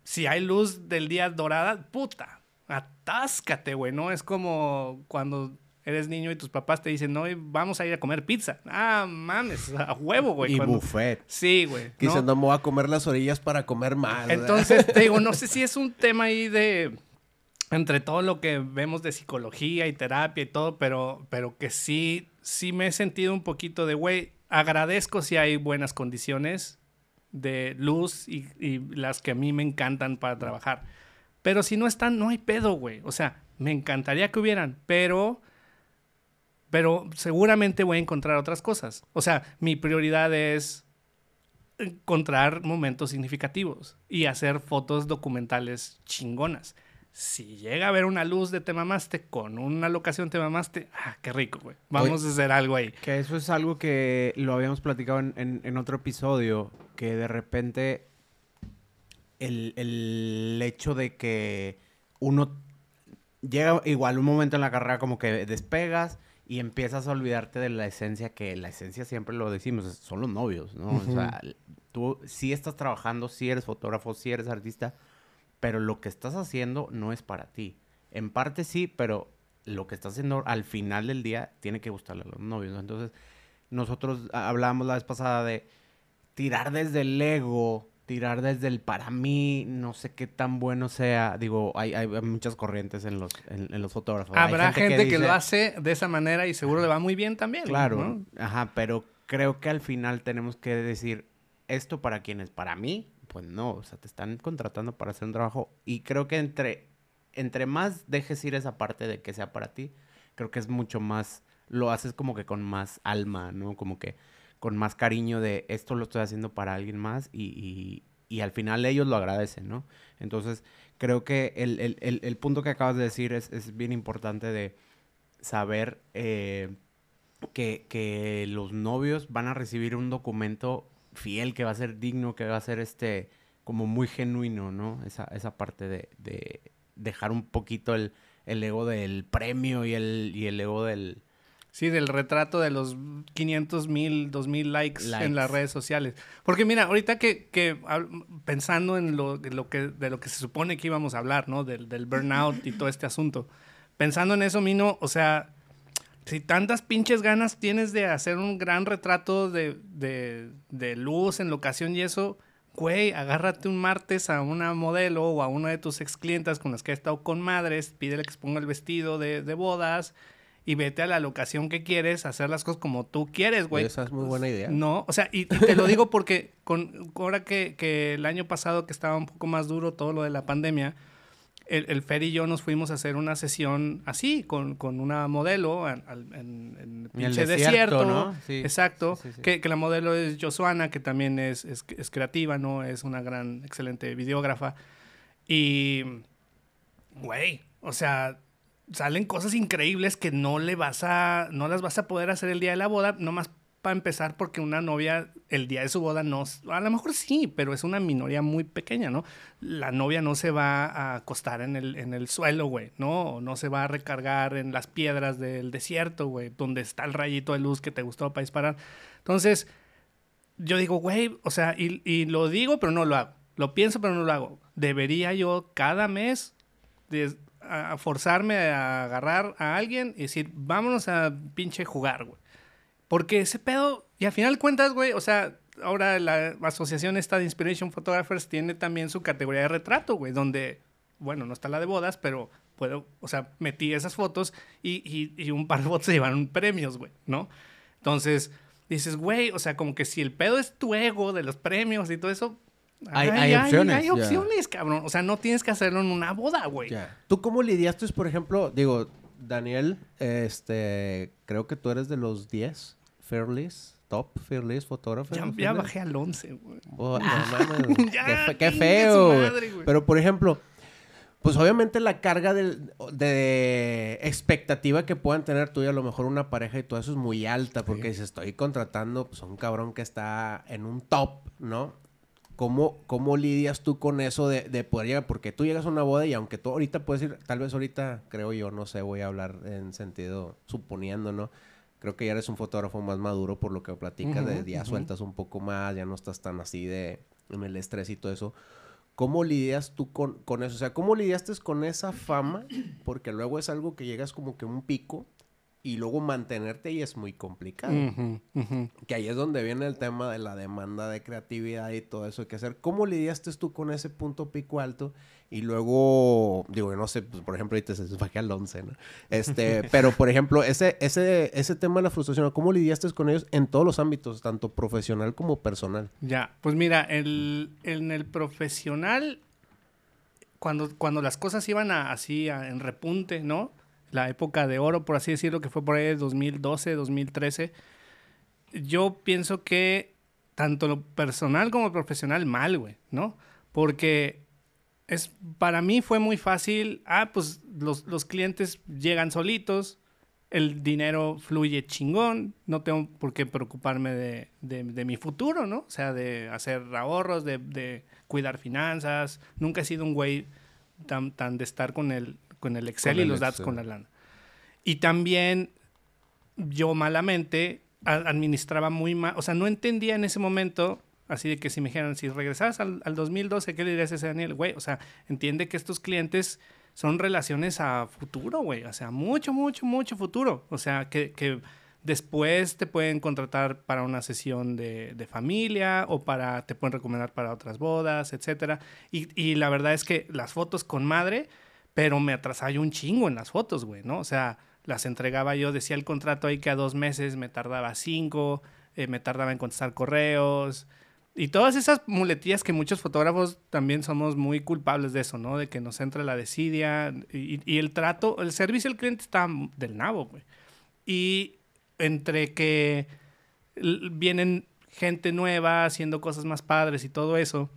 Si hay luz del día dorada, puta, atáscate, güey, ¿no? Es como cuando eres niño y tus papás te dicen, no, vamos a ir a comer pizza. Ah, mames, a huevo, güey. Y buffet. Sí, güey. Dicen, no me voy a comer las orillas para comer más. Entonces, te digo, no sé si es un tema ahí de... Entre todo lo que vemos de psicología y terapia y todo, pero, pero que sí, sí me he sentido un poquito de, güey, agradezco si hay buenas condiciones de luz y, y las que a mí me encantan para trabajar. Pero si no están, no hay pedo, güey. O sea, me encantaría que hubieran, pero pero seguramente voy a encontrar otras cosas. O sea, mi prioridad es encontrar momentos significativos y hacer fotos documentales chingonas. Si llega a haber una luz de Temamaste con una locación Temamaste, ah, qué rico, güey. Vamos a hacer algo ahí. Que eso es algo que lo habíamos platicado en, en, otro episodio, que de repente el, el hecho de que uno llega igual un momento en la carrera como que despegas y empiezas a olvidarte de la esencia, que la esencia siempre lo decimos, son los novios, ¿no? O sea, tú sí estás trabajando, sí eres fotógrafo, sí eres artista, pero lo que estás haciendo no es para ti. En parte sí, pero lo que estás haciendo al final del día tiene que gustarle a los novios. Entonces, nosotros hablábamos la vez pasada de tirar desde el ego tirar desde el para mí, no sé qué tan bueno sea. Digo, hay, hay muchas corrientes en los, en, los fotógrafos. Habrá gente, que, lo hace de esa manera y seguro le va muy bien también. Claro, ajá, pero creo que al final tenemos que decir, esto para quienes, para mí, pues no, o sea, te están contratando para hacer un trabajo y creo que entre, entre más dejes ir esa parte de que sea para ti, creo que es mucho más, lo haces como que con más alma, ¿no? Como que con más cariño de esto lo estoy haciendo para alguien más y, al final ellos lo agradecen, ¿no? Entonces, creo que el, punto que acabas de decir es, bien importante de saber eh, que, los novios van a recibir un documento fiel, que va a ser digno, que va a ser este como muy genuino, ¿no? Esa, esa parte de, dejar un poquito el, ego del premio y el, y el ego del, Sí, del retrato de los 500 mil, 2 mil likes, en las redes sociales. Porque mira, ahorita que, que pensando en lo, de lo, que, de lo que se supone que íbamos a hablar, ¿no? Del, del burnout y todo este asunto. Pensando en eso, Mino, o sea, si tantas pinches ganas tienes de hacer un gran retrato de, de, de luz en locación y eso, güey, agárrate un martes a una modelo o a una de tus ex clientas con las que has estado con madres, pídele que se ponga el vestido de, de bodas y vete a la locación que quieres, hacer las cosas como tú quieres, güey. Esa es muy buena idea. No, o sea, y, te lo digo porque con, ahora que, que, el año pasado que estaba un poco más duro todo lo de la pandemia, el, el Fer y yo nos fuimos a hacer una sesión así, con, con una modelo en, en, pinche desierto, ¿no? Sí. Exacto. que, que, la modelo es Josuana, que también es, es, es creativa, ¿no? Es una gran, excelente videógrafa. Y, güey, o sea, salen cosas increíbles que no le vas a, no las vas a poder hacer el día de la boda, nomás para empezar porque una novia el día de su boda no, a lo mejor sí, pero es una minoría muy pequeña, ¿no? La novia no se va a acostar en el, en el suelo, güey, ¿no? No se va a recargar en las piedras del desierto, güey, donde está el rayito de luz que te gustó para disparar. Entonces, yo digo, güey, o sea, y, y lo digo, pero no lo hago. Lo pienso, pero no lo hago. Debería yo cada mes a forzarme a agarrar a alguien y decir, vámonos a pinche jugar, güey. Porque ese pedo, y al final cuentas, güey, o sea, ahora la asociación esta de Inspiration Photographers tiene también su categoría de retrato, güey, donde, bueno, no está la de bodas, pero puedo, o sea, metí esas fotos y, y, un par de fotos se llevaron premios, güey, ¿no? Entonces, dices, güey, o sea, como que si el pedo es tu ego de los premios y todo eso, hay, hay, opciones. Hay, opciones, cabrón. O sea, no tienes que hacerlo en una boda, güey. ¿Tú cómo lidiaste, por ejemplo, digo, Daniel, este, creo que tú eres de los 10 Fairless, top Fairless fotógrafos. Ya, bajé al 11, güey. Oh, qué, feo. Pero, por ejemplo, pues obviamente la carga de, expectativa que puedan tener tú y a lo mejor una pareja y todo eso es muy alta porque si estoy contratando pues, a un cabrón que está en un top, ¿no? ¿Cómo, ¿Cómo lidias tú con eso de, de, poder llegar? Porque tú llegas a una boda y aunque tú ahorita puedes ir, tal vez ahorita, creo yo, no sé, voy a hablar en sentido suponiendo, ¿no? Creo que ya eres un fotógrafo más maduro por lo que platicas, de ya sueltas un poco más, ya no estás tan así de en el estrés y todo eso. ¿Cómo lidias tú con, con eso? O sea, ¿cómo lidiaste con esa fama? Porque luego es algo que llegas como que un pico y luego mantenerte ahí es muy complicado. Que ahí es donde viene el tema de la demanda de creatividad y todo eso que hacer. ¿Cómo lidiaste tú con ese punto pico alto? Y luego, digo, no sé, pues, por ejemplo, ahorita se bajé al 11, ¿no? Este, pero por ejemplo, ese, ese, ese tema de la frustración, ¿cómo lidiaste con ellos en todos los ámbitos, tanto profesional como personal? Ya, pues mira, el, en el profesional, cuando, cuando las cosas iban así en repunte, ¿no? La época de oro, por así decirlo, que fue por ahí de 2012, 2013, yo pienso que tanto lo personal como lo profesional mal, güey, ¿no? Porque es, para mí fue muy fácil, ah, pues los, los clientes llegan solitos, el dinero fluye chingón, no tengo por qué preocuparme de, de, mi futuro, ¿no? O sea, de hacer ahorros, de, de, cuidar finanzas. Nunca he sido un güey tan, tan de estar con el, con el Excel y los datos con la lana. Y también yo malamente administraba muy mal, o sea, no entendía en ese momento, así de que si me dijeran, si regresas al, 2012, ¿qué le dirías a ese Daniel? Güey, o sea, entiende que estos clientes son relaciones a futuro, güey, o sea, mucho, mucho, mucho futuro, o sea, que, que después te pueden contratar para una sesión de, de, familia o para, te pueden recomendar para otras bodas, etcétera. Y, y la verdad es que las fotos con madre pero me atrasaba yo un chingo en las fotos, güey, ¿no? O sea, las entregaba yo, decía el contrato ahí que a dos meses me tardaba cinco, eh, me tardaba en contestar correos. Y todas esas muletillas que muchos fotógrafos también somos muy culpables de eso, ¿no? De que nos entra la desidia y, el trato, el servicio al cliente está del nabo, güey. Y entre que vienen gente nueva haciendo cosas más padres y todo eso,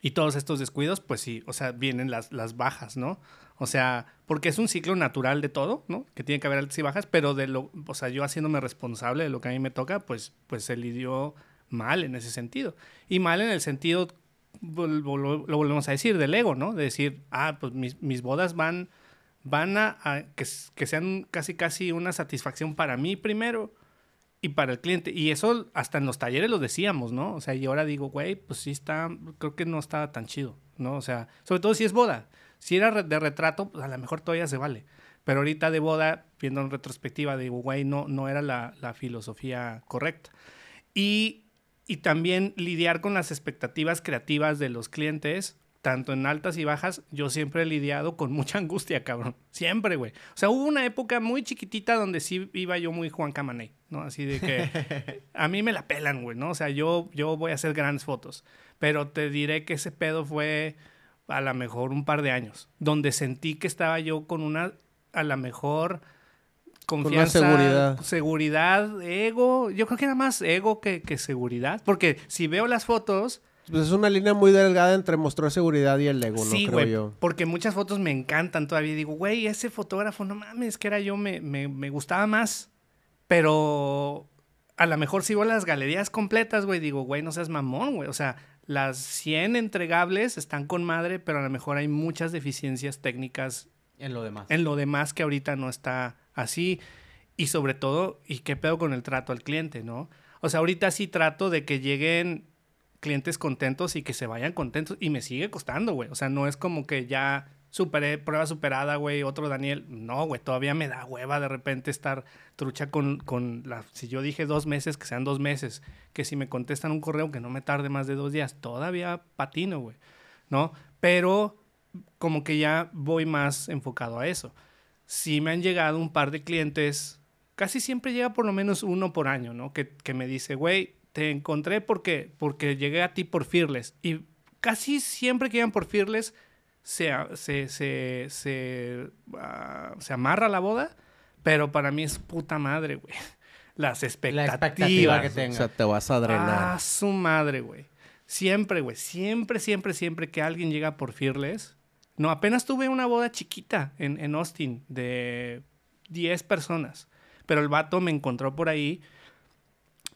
y todos estos descuidos, pues sí, o sea, vienen las, las bajas, ¿no? O sea, porque es un ciclo natural de todo, ¿no? Que tiene que haber altas y bajas, pero de lo, o sea, yo haciéndome responsable de lo que a mí me toca, pues, pues se lidió mal en ese sentido. Y mal en el sentido, lo, volvemos a decir, del ego, ¿no? De decir, ah, pues mis, mis bodas van, van a, que, que, sean casi, casi una satisfacción para mí primero y para el cliente. Y eso hasta en los talleres lo decíamos, ¿no? O sea, y ahora digo, güey, pues sí está, creo que no está tan chido, ¿no? O sea, sobre todo si es boda. Si era de retrato, pues a lo mejor todavía se vale. Pero ahorita de boda, viendo en retrospectiva, digo, güey, no, no era la, la filosofía correcta. Y, y también lidiar con las expectativas creativas de los clientes tanto en altas y bajas, yo siempre he lidiado con mucha angustia, cabrón. Siempre, güey. O sea, hubo una época muy chiquitita donde sí iba yo muy Juan Camaney, ¿no? Así de que a mí me la pelan, güey, ¿no? O sea, yo, yo voy a hacer grandes fotos. Pero te diré que ese pedo fue a lo mejor un par de años, donde sentí que estaba yo con una, a lo mejor confianza, seguridad. seguridad, ego. Yo creo que era más ego que, que seguridad. Porque si veo las fotos Pues es una línea muy delgada entre mostrar seguridad y el ego, Sí, no creo güey, yo. porque muchas fotos me encantan todavía. Digo, güey, ese fotógrafo, no mames, que era yo, me, me, me gustaba más. Pero a lo mejor sigo las galerías completas, güey. Digo, güey, no seas mamón, güey. O sea, las 100 entregables están con madre, pero a lo mejor hay muchas deficiencias técnicas En lo demás. en lo demás que ahorita no está así. Y sobre todo, ¿y qué pedo con el trato al cliente, no? O sea, ahorita sí trato de que lleguen clientes contentos y que se vayan contentos. Y me sigue costando, güey. O sea, no es como que ya superé, prueba superada, güey, otro Daniel. No, güey, todavía me da hueva de repente estar trucha con, con la... Si yo dije dos meses, que sean dos meses. Que si me contestan un correo que no me tarde más de dos días, todavía patino, güey. ¿No? Pero como que ya voy más enfocado a eso. Sí me han llegado un par de clientes, casi siempre llega por lo menos uno por año, ¿no? Que, que me dice, güey, te encontré porque, porque llegué a ti por Fearless. Y casi siempre que llegan por Fearless, se, a- se, se, se, ah, se amarra la boda, pero para mí es puta madre, güey. Las expectativas. expectativa que tenga. O sea, te vas a drenar. Ah, su madre, güey. Siempre, güey. Siempre, siempre, siempre que alguien llega por Fearless. No, apenas tuve una boda chiquita en, en Austin de 10 personas. Pero el vato me encontró por ahí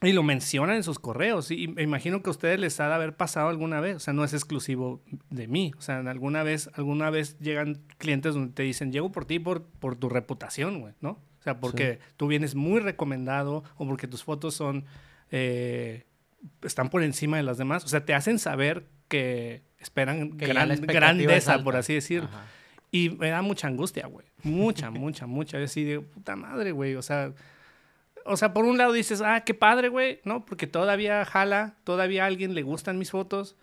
y lo menciona en sus correos. Y me imagino que a ustedes les ha de haber pasado alguna vez. O sea, no es exclusivo de mí. O sea, alguna vez, alguna vez llegan clientes donde te dicen, llego por ti por, por tu reputación, güey, ¿no? O sea, porque tú vienes muy recomendado o porque tus fotos son... eh, están por encima de las demás. O sea, te hacen saber que esperan Que gran- es grandeza, alta. por así decirlo. Ajá. Y me da mucha angustia, güey. Mucha, mucha, mucha. Yo así de puta madre, güey. O sea, o sea, por un lado dices, ah, qué padre, güey, ¿no? Porque todavía jala, todavía a alguien le gustan mis fotos.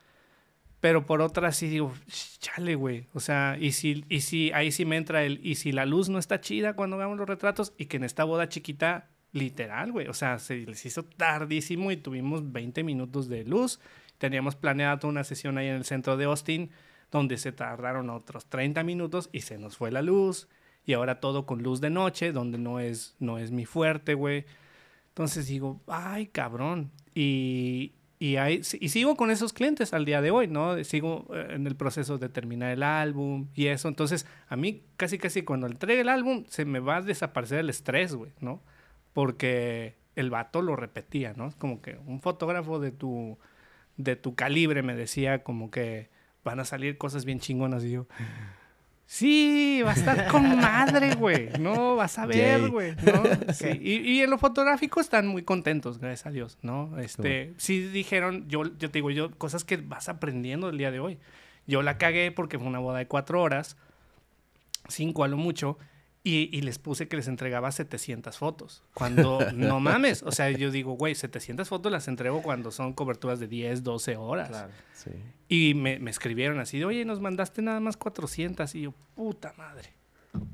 Pero por otra sí digo, chale, güey. O sea, y si, y si ahí sí me entra el, y si la luz no está chida cuando hagamos los retratos, y que en esta boda chiquita, literal, güey. O sea, se les hizo tardísimo y tuvimos 20 minutos de luz. Teníamos planeada toda una sesión ahí en el centro de Austin, donde se tardaron otros 30 minutos y se nos fue la luz. Y ahora todo con luz de noche, donde no es, no es mi fuerte, güey. Entonces digo, ay, cabrón. Y, y, ahí- y sigo con esos clientes al día de hoy, ¿no? Sigo eh, en el proceso de terminar el álbum y eso. Entonces, a mí casi, casi cuando entregue el álbum, se me va a desaparecer el estrés, güey, ¿no? Porque el vato lo repetía, ¿no? Como que un fotógrafo de tu, de tu calibre me decía como que van a salir cosas bien chingonas. Y yo, sí, va a estar con madre, güey. No, vas a ver, güey. ¿no? Sí. Y, y en lo fotográfico están muy contentos, gracias a Dios, ¿no? Este, sí dijeron, yo, yo te digo, yo, cosas que vas aprendiendo el día de hoy. Yo la cagué porque fue una boda de cuatro horas, cinco a lo mucho, y, y les puse que les entregaba 700 fotos. Cuando, no mames, o sea, yo digo, güey, 700 fotos las entrego cuando son coberturas de 10, 12 horas. Claro. Sí. Y me, me escribieron así, de, oye, nos mandaste nada más 400. Y yo, puta madre.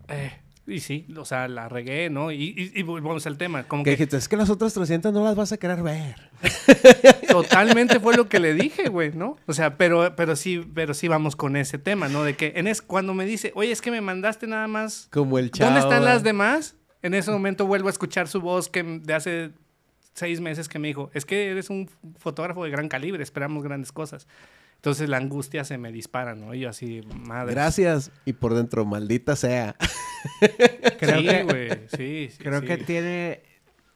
Eh, y sí, o sea, la regué, ¿no? Y, y, y volvamos al tema. Como Que dijiste, es que las otras 300 no las vas a querer ver. totalmente fue lo que le dije, güey, ¿no? O sea, pero, pero sí, pero sí vamos con ese tema, ¿no? De que en es, cuando me dice, oye, es que me mandaste nada más Como el chavo. ¿Dónde están las demás? En ese momento vuelvo a escuchar su voz que de hace seis meses que me dijo, es que eres un fotógrafo de gran calibre, esperamos grandes cosas. Entonces la angustia se me dispara, ¿no? Y yo así, madre. Gracias. Y por dentro, maldita sea. Creo sí, que- güey, sí, sí, Creo sí. que tiene,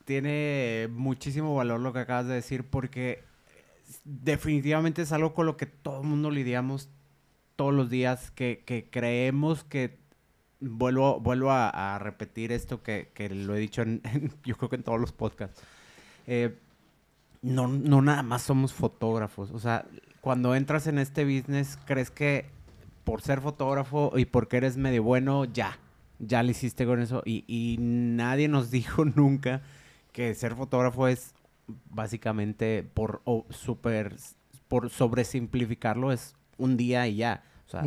tiene muchísimo valor lo que acabas de decir porque definitivamente es algo con lo que todo el mundo lidiamos todos los días, que, que creemos que, vuelvo, vuelvo a, a repetir esto que, que lo he dicho en, en- yo creo que en todos los podcasts, Eh, no, no nada más somos fotógrafos, o sea, cuando entras en este business crees que por ser fotógrafo y porque eres medio bueno, ya, ya le hiciste con eso. Y, y nadie nos dijo nunca que ser fotógrafo es básicamente por o super, por sobresimplificarlo, es un día y ya. O sea,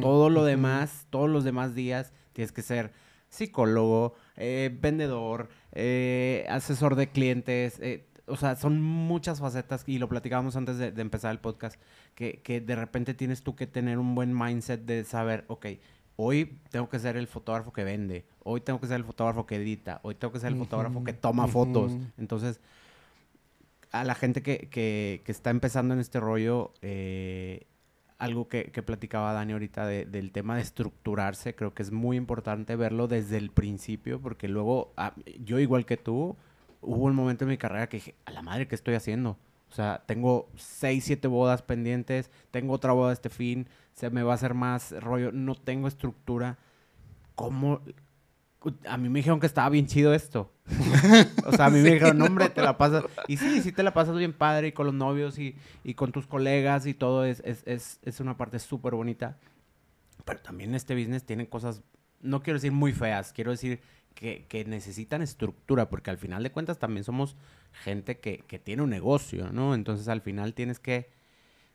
todo lo demás, todos los demás días tienes que ser psicólogo, eh, vendedor, eh, asesor de clientes. eh, o sea, son muchas facetas y lo platicábamos antes de, de empezar el podcast, que, que de repente tienes tú que tener un buen mindset de saber, ok, hoy tengo que ser el fotógrafo que vende, hoy tengo que ser el fotógrafo que edita, hoy tengo que ser el fotógrafo que toma fotos. ujú. Entonces, a la gente que, que, que está empezando en este rollo, eh, algo que, que, platicaba Dani ahorita de, del tema de estructurarse, creo que es muy importante verlo desde el principio, porque luego, ah, yo igual que tú, hubo un momento en mi carrera que dije, a la madre, ¿qué estoy haciendo? O sea, tengo seis, siete bodas pendientes, tengo otra boda este fin, se me va a hacer más rollo, no tengo estructura. ¿Cómo, a mí me dijeron que estaba bien chido esto. o sea, a mí me dijeron, hombre, te la pasas. Y sí, sí te la pasas bien padre y con los novios y, y con tus colegas y todo es, es, es, es una parte súper bonita. Pero también este business tiene cosas, no quiero decir muy feas, quiero decir que, que necesitan estructura, porque al final de cuentas también somos gente que, que tiene un negocio, ¿no? Entonces al final tienes que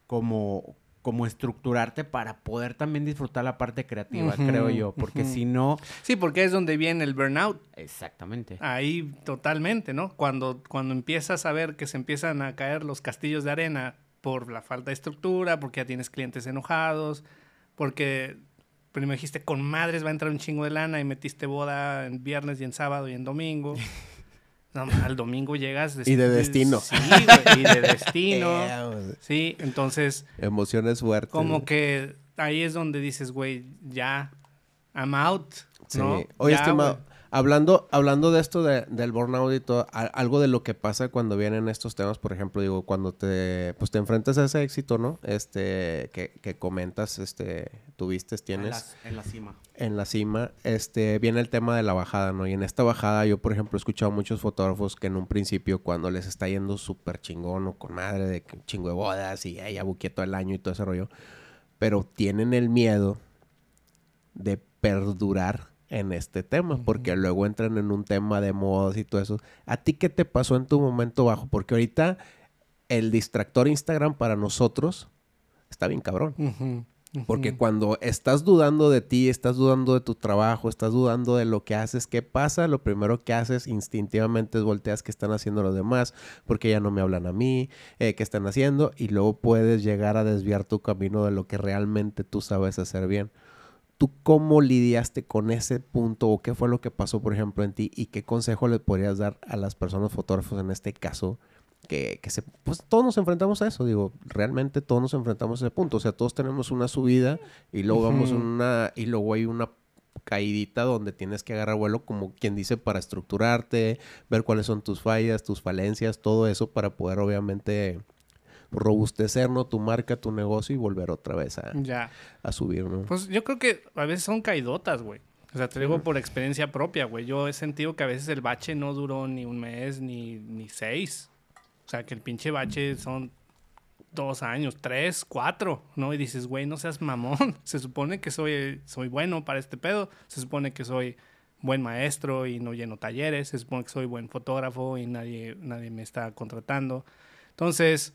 como como estructurarte para poder también disfrutar la parte creativa, uh -huh, creo yo, porque uh -huh. si no... Sí, porque es donde viene el burnout. Exactamente. Ahí totalmente, ¿no? Cuando, cuando empiezas a ver que se empiezan a caer los castillos de arena por la falta de estructura, porque ya tienes clientes enojados, porque primero dijiste, con madres va a entrar un chingo de lana y metiste boda en viernes y en sábado y en domingo. No, al domingo llegas. Y de destino. Sí, güey, y de destino. sí, entonces. Emociones fuertes. Como que ahí es donde dices, güey, ya, I'm out. ¿no? Sí. Oye, ya, estimado, hablando, hablando de esto de, del burnout y todo, a, algo de lo que pasa cuando vienen estos temas, por ejemplo, digo, cuando te, pues te enfrentas a ese éxito, ¿no? Este, que, que comentas, este, tuviste, tienes. En la, en la cima en la cima, este, viene el tema de la bajada, ¿no? Y en esta bajada yo, por ejemplo, he escuchado muchos fotógrafos que en un principio cuando les está yendo súper chingón o con madre de chingo de bodas y ya buqué todo el año y todo ese rollo, pero tienen el miedo de perdurar en este tema, porque luego entran en un tema de modas y todo eso. ¿A ti qué te pasó en tu momento bajo? Porque ahorita el distractor Instagram para nosotros está bien cabrón. Uh -huh. Porque uh -huh. cuando estás dudando de ti, estás dudando de tu trabajo, estás dudando de lo que haces, ¿qué pasa? Lo primero que haces instintivamente es volteas qué están haciendo los demás, porque ya no me hablan a mí, eh, qué están haciendo, y luego puedes llegar a desviar tu camino de lo que realmente tú sabes hacer bien. ¿Tú cómo lidiaste con ese punto o qué fue lo que pasó, por ejemplo, en ti y qué consejo le podrías dar a las personas fotógrafos en este caso? que, que, se, pues todos nos enfrentamos a eso, digo, realmente todos nos enfrentamos a ese punto, o sea, todos tenemos una subida y luego uh -huh. vamos una, y luego hay una caidita donde tienes que agarrar vuelo, como quien dice, para estructurarte, ver cuáles son tus fallas, tus falencias, todo eso para poder obviamente robustecer, ¿no? Tu marca, tu negocio y volver otra vez a, ya. a subir, ¿no? Pues yo creo que a veces son caidotas, güey. O sea, te digo por experiencia propia, güey. Yo he sentido que a veces el bache no duró ni un mes ni, ni seis. O sea, que el pinche bache son dos años, tres, cuatro, ¿no? Y dices, güey, no seas mamón. Se supone que soy, soy bueno para este pedo. Se supone que soy buen maestro y no lleno talleres. Se supone que soy buen fotógrafo y nadie, nadie me está contratando. Entonces,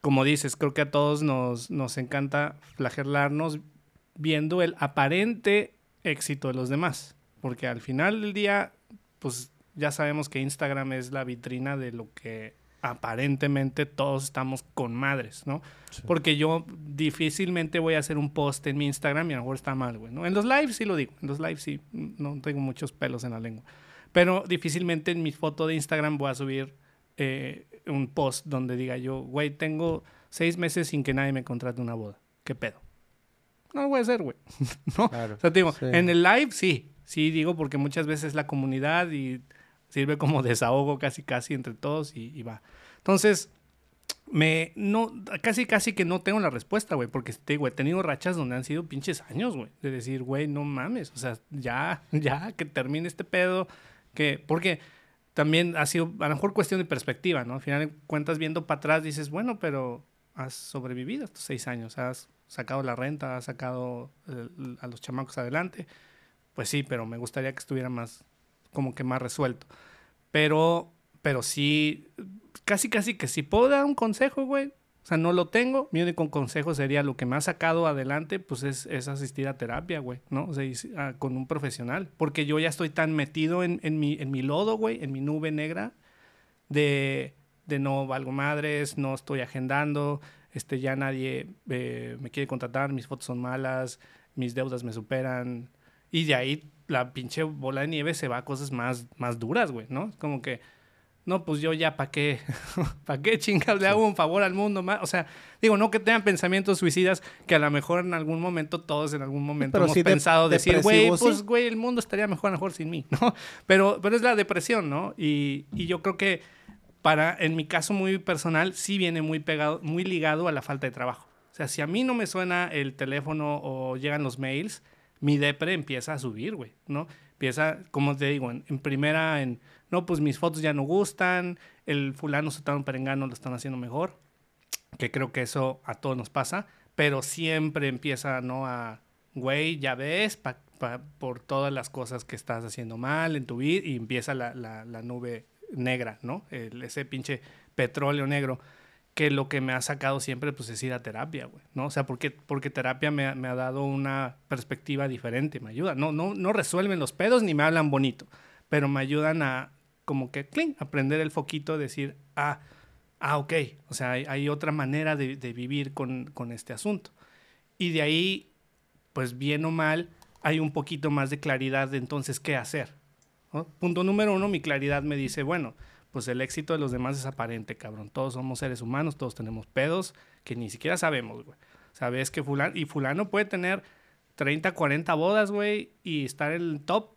como dices, creo que a todos nos, nos encanta flagelarnos viendo el aparente éxito de los demás. Porque al final del día, pues ya sabemos que Instagram es la vitrina de lo que aparentemente todos estamos con madres, ¿no? Sí. Porque yo difícilmente voy a hacer un post en mi Instagram y a lo mejor está mal, güey, ¿no? En los lives sí lo digo, en los lives sí, no tengo muchos pelos en la lengua. Pero difícilmente en mi foto de Instagram voy a subir eh, un post donde diga yo, güey, tengo seis meses sin que nadie me contrate una boda. ¿Qué pedo? No lo voy a hacer, güey. ¿No? Claro. O sea, te digo, sí. en el live sí, sí digo porque muchas veces la comunidad y sirve como desahogo casi casi entre todos y, y va. Entonces, me no casi casi que no tengo la respuesta, güey, porque te digo, he tenido rachas donde han sido pinches años, güey, de decir, güey, no mames, o sea, ya ya que termine este pedo, que porque también ha sido a lo mejor cuestión de perspectiva, ¿no? Al final cuentas viendo para atrás dices, bueno, pero has sobrevivido estos seis años, has sacado la renta, has sacado el, a los chamacos adelante, pues sí, pero me gustaría que estuviera más como que más resuelto. Pero, pero sí, casi, casi que si puedo dar un consejo, güey. O sea, no lo tengo. Mi único consejo sería lo que me ha sacado adelante, pues es, es asistir a terapia, güey, ¿no? O sea, a, con un profesional. Porque yo ya estoy tan metido en, en, mi, en mi lodo, güey, en mi nube negra, de, de no valgo madres, no estoy agendando, este, ya nadie eh, me quiere contratar, mis fotos son malas, mis deudas me superan. Y de ahí la pinche bola de nieve se va a cosas más, más duras, güey, ¿no? Como que no, pues yo ya, ¿para qué? ¿Para qué chingas le hago un favor al mundo más? O sea, digo, no que tengan pensamientos suicidas, que a lo mejor en algún momento, todos en algún momento Pero hemos sí de- pensado decir, güey, pues, sí. güey, el mundo estaría mejor a lo mejor sin mí, ¿no? Pero, pero es la depresión, ¿no? Y, y yo creo que para, en mi caso muy personal, sí viene muy pegado, muy ligado a la falta de trabajo. O sea, si a mí no me suena el teléfono o llegan los mails, mi depre empieza a subir, güey, ¿no? Empieza, como te digo, en, en primera, en, no, pues mis fotos ya no gustan, el fulano sotano perengano lo están haciendo mejor, que creo que eso a todos nos pasa, pero siempre empieza, ¿no? A, güey, ya ves, pa- pa- por todas las cosas que estás haciendo mal en tu vida, y empieza la, la- la nube negra, ¿no? El- ese pinche petróleo negro, que lo que me ha sacado siempre, pues, es ir a terapia, güey, ¿no? O sea, porque, porque terapia me, me ha dado una perspectiva diferente, me ayuda. No, no, no resuelven los pedos ni me hablan bonito, pero me ayudan a, como que, clink, aprender el foquito, decir, ah, ah, ok, o sea, hay, otra manera de, vivir con, con este asunto. Y de ahí, pues bien o mal, hay un poquito más de claridad de entonces qué hacer. Punto número uno, mi claridad me dice, bueno, pues el éxito de los demás es aparente, cabrón. Todos somos seres humanos, todos tenemos pedos que ni siquiera sabemos, güey. Sabes que fulano, y fulano puede tener 30, 40 bodas, güey, y estar en el top,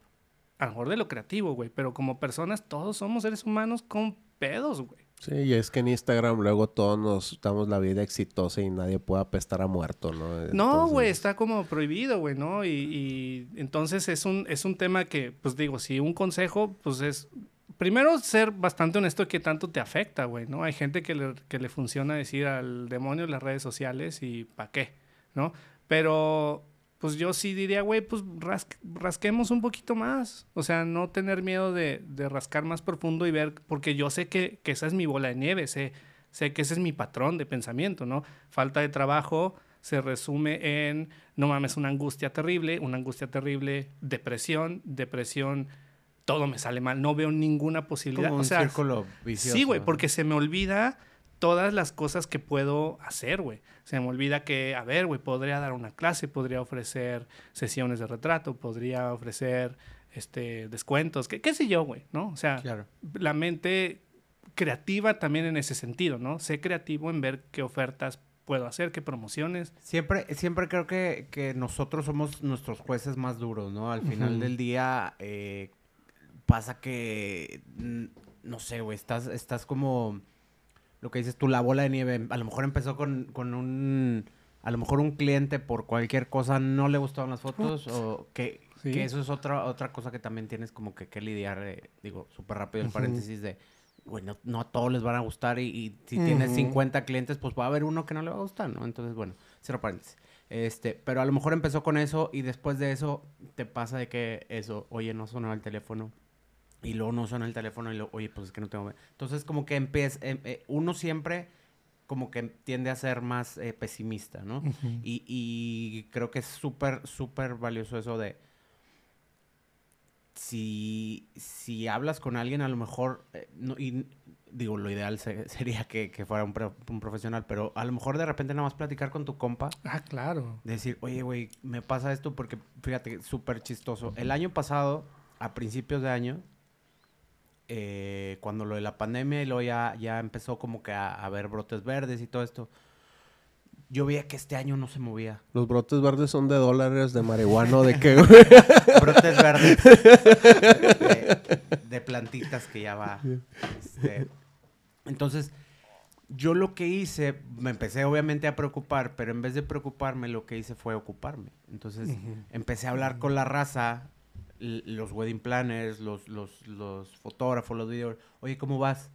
a lo mejor de lo creativo, güey. Pero como personas, todos somos seres humanos con pedos, güey. Sí, y es que en Instagram luego todos nos damos la vida exitosa y nadie puede apestar a muerto, ¿no? No, güey, está como prohibido, güey, ¿no? Y, y entonces es un, es un tema que, pues digo, si un consejo, pues es, primero ser bastante honesto que tanto te afecta, güey, ¿no? Hay gente que le, que le funciona decir al demonio las redes sociales y ¿para qué? ¿No? Pero, pues yo sí diría, güey, pues ras- rasquemos un poquito más. O sea, no tener miedo de, de rascar más profundo y ver, porque yo sé que, que esa es mi bola de nieve, sé, sé que ese es mi patrón de pensamiento, ¿no? Falta de trabajo se resume en, no mames, una angustia terrible, una angustia terrible, depresión, depresión, todo me sale mal, no veo ninguna posibilidad. Como un o sea, círculo vicioso. Sí, güey, porque se me olvida todas las cosas que puedo hacer, güey. Se me olvida que, a ver, güey, podría dar una clase, podría ofrecer sesiones de retrato, podría ofrecer este descuentos, qué, qué sé yo, güey, ¿no? O sea, Claro. la mente creativa también en ese sentido, ¿no? Sé creativo en ver qué ofertas puedo hacer, qué promociones. Siempre, siempre creo que, que nosotros somos nuestros jueces más duros, ¿no? Al final del día eh, pasa que, no sé, güey, estás, estás como, lo que dices tú, la bola de nieve. A lo mejor empezó con, con un, a lo mejor un cliente por cualquier cosa no le gustaban las fotos o que, Sí. que eso es otra, otra cosa que también tienes como que, que lidiar, eh, digo, súper rápido el paréntesis de... Güey, no, a todos les van a gustar y, y si tienes Ujú. 50 clientes, pues va a haber uno que no le va a gustar, ¿no? Entonces, bueno, cierro paréntesis. Este, pero a lo mejor empezó con eso y después de eso te pasa de que eso, oye, no sonaba el teléfono y luego no suena el teléfono y luego, oye, pues es que no tengo... Entonces, como que empieza, em- eh, uno siempre como que tiende a ser más eh, pesimista, ¿no? Y, y creo que es súper, súper valioso eso de... Si, si hablas con alguien, a lo mejor, eh, no- y digo, lo ideal se- sería que, que fuera un, pro- un profesional, pero a lo mejor de repente nada más platicar con tu compa, Ah, claro. de decir, oye, güey, me pasa esto porque, fíjate, súper chistoso. El año pasado, a principios de año, eh, cuando lo de la pandemia y luego ya, ya empezó como que a, a ver brotes verdes y todo esto, yo veía que este año no se movía. Los brotes verdes son de dólares, de marihuana, de qué, brotes verdes de, de plantitas que ya va. este. Entonces, yo lo que hice, me empecé obviamente a preocupar, pero en vez de preocuparme, lo que hice fue ocuparme. Entonces, empecé a hablar con la raza, los wedding planners, los, los, los fotógrafos, los videos. Oye, ¿cómo vas?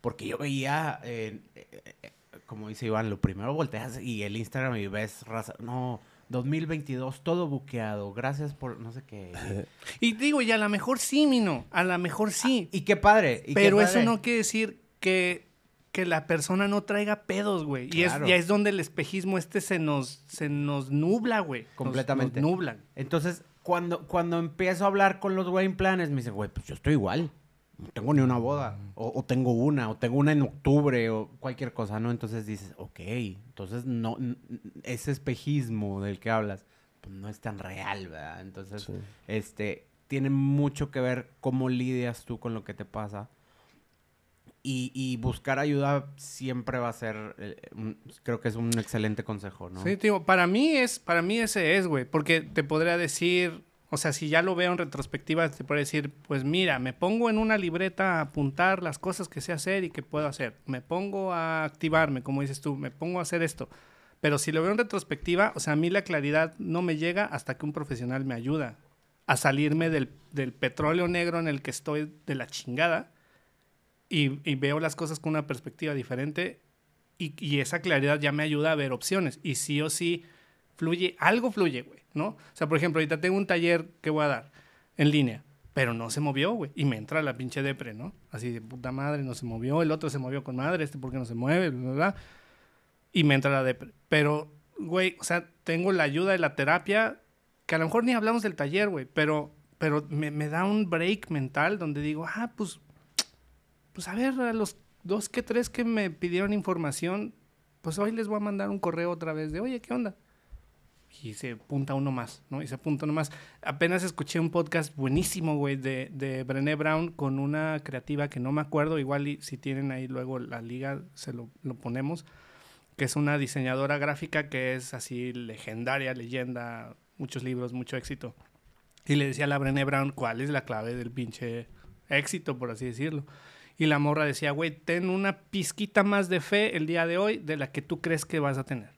Porque yo veía, eh, eh, eh, como dice Iván, lo primero volteas y el Instagram y ves raza. No, 2022, todo buqueado. Gracias por no sé qué. Y digo, y a lo mejor sí, Mino, a lo mejor sí. Y qué padre. y qué Pero eso padre. no quiere decir que, que la persona no traiga pedos, güey. Y es, Claro. ya es donde el espejismo este se nos, se nos nubla, güey. Nos- Completamente. Nos, nublan. Entonces, cuando, cuando empiezo a hablar con los wedding planners, me dicen, güey, pues yo estoy igual. No tengo ni una boda. O, o tengo una, o tengo una en octubre, o cualquier cosa, ¿no? Entonces dices, ok, entonces no, ese espejismo del que hablas, pues no es tan real, ¿verdad? Entonces, Sí. este, tiene mucho que ver cómo lidias tú con lo que te pasa. Y, buscar ayuda siempre va a ser, eh, un- creo que es un excelente consejo, ¿no? Sí, tío, para mí es, para mí ese es, güey, porque te podría decir, o sea, si ya lo veo en retrospectiva, te podría decir, pues mira, me pongo en una libreta a apuntar las cosas que sé hacer y que puedo hacer. Me pongo a activarme, como dices tú, me pongo a hacer esto. Pero si lo veo en retrospectiva, o sea, a mí la claridad no me llega hasta que un profesional me ayuda a salirme del petróleo negro en el que estoy de la chingada y, veo las cosas con una perspectiva diferente y, esa claridad ya me ayuda a ver opciones. Y sí o sí fluye, algo fluye, güey, ¿no? O sea, por ejemplo, ahorita tengo un taller que voy a dar en línea, pero no se movió, güey. Y me entra la pinche depre, ¿no? Así de puta madre, no se movió, el otro se movió con madre, este porque no se mueve, bla. Y me entra la depre. Pero, güey, o sea, tengo la ayuda de la terapia, que a lo mejor ni hablamos del taller, güey, pero, pero me, me da un break mental donde digo, ah, pues pues a ver, a los dos que tres que me pidieron información, pues hoy les voy a mandar un correo otra vez de, oye, ¿qué onda? Y se apunta uno más, ¿no? Y se apunta uno más. Apenas escuché un podcast buenísimo, güey, de, de Brené Brown con una creativa que no me acuerdo, igual y si tienen ahí luego la liga, se lo, lo ponemos, que es una diseñadora gráfica que es así legendaria, leyenda, muchos libros, mucho éxito. Y le decía a la Brené Brown cuál es la clave del pinche éxito, por así decirlo. Y la morra decía, güey, ten una pizquita más de fe el día de hoy de la que tú crees que vas a tener.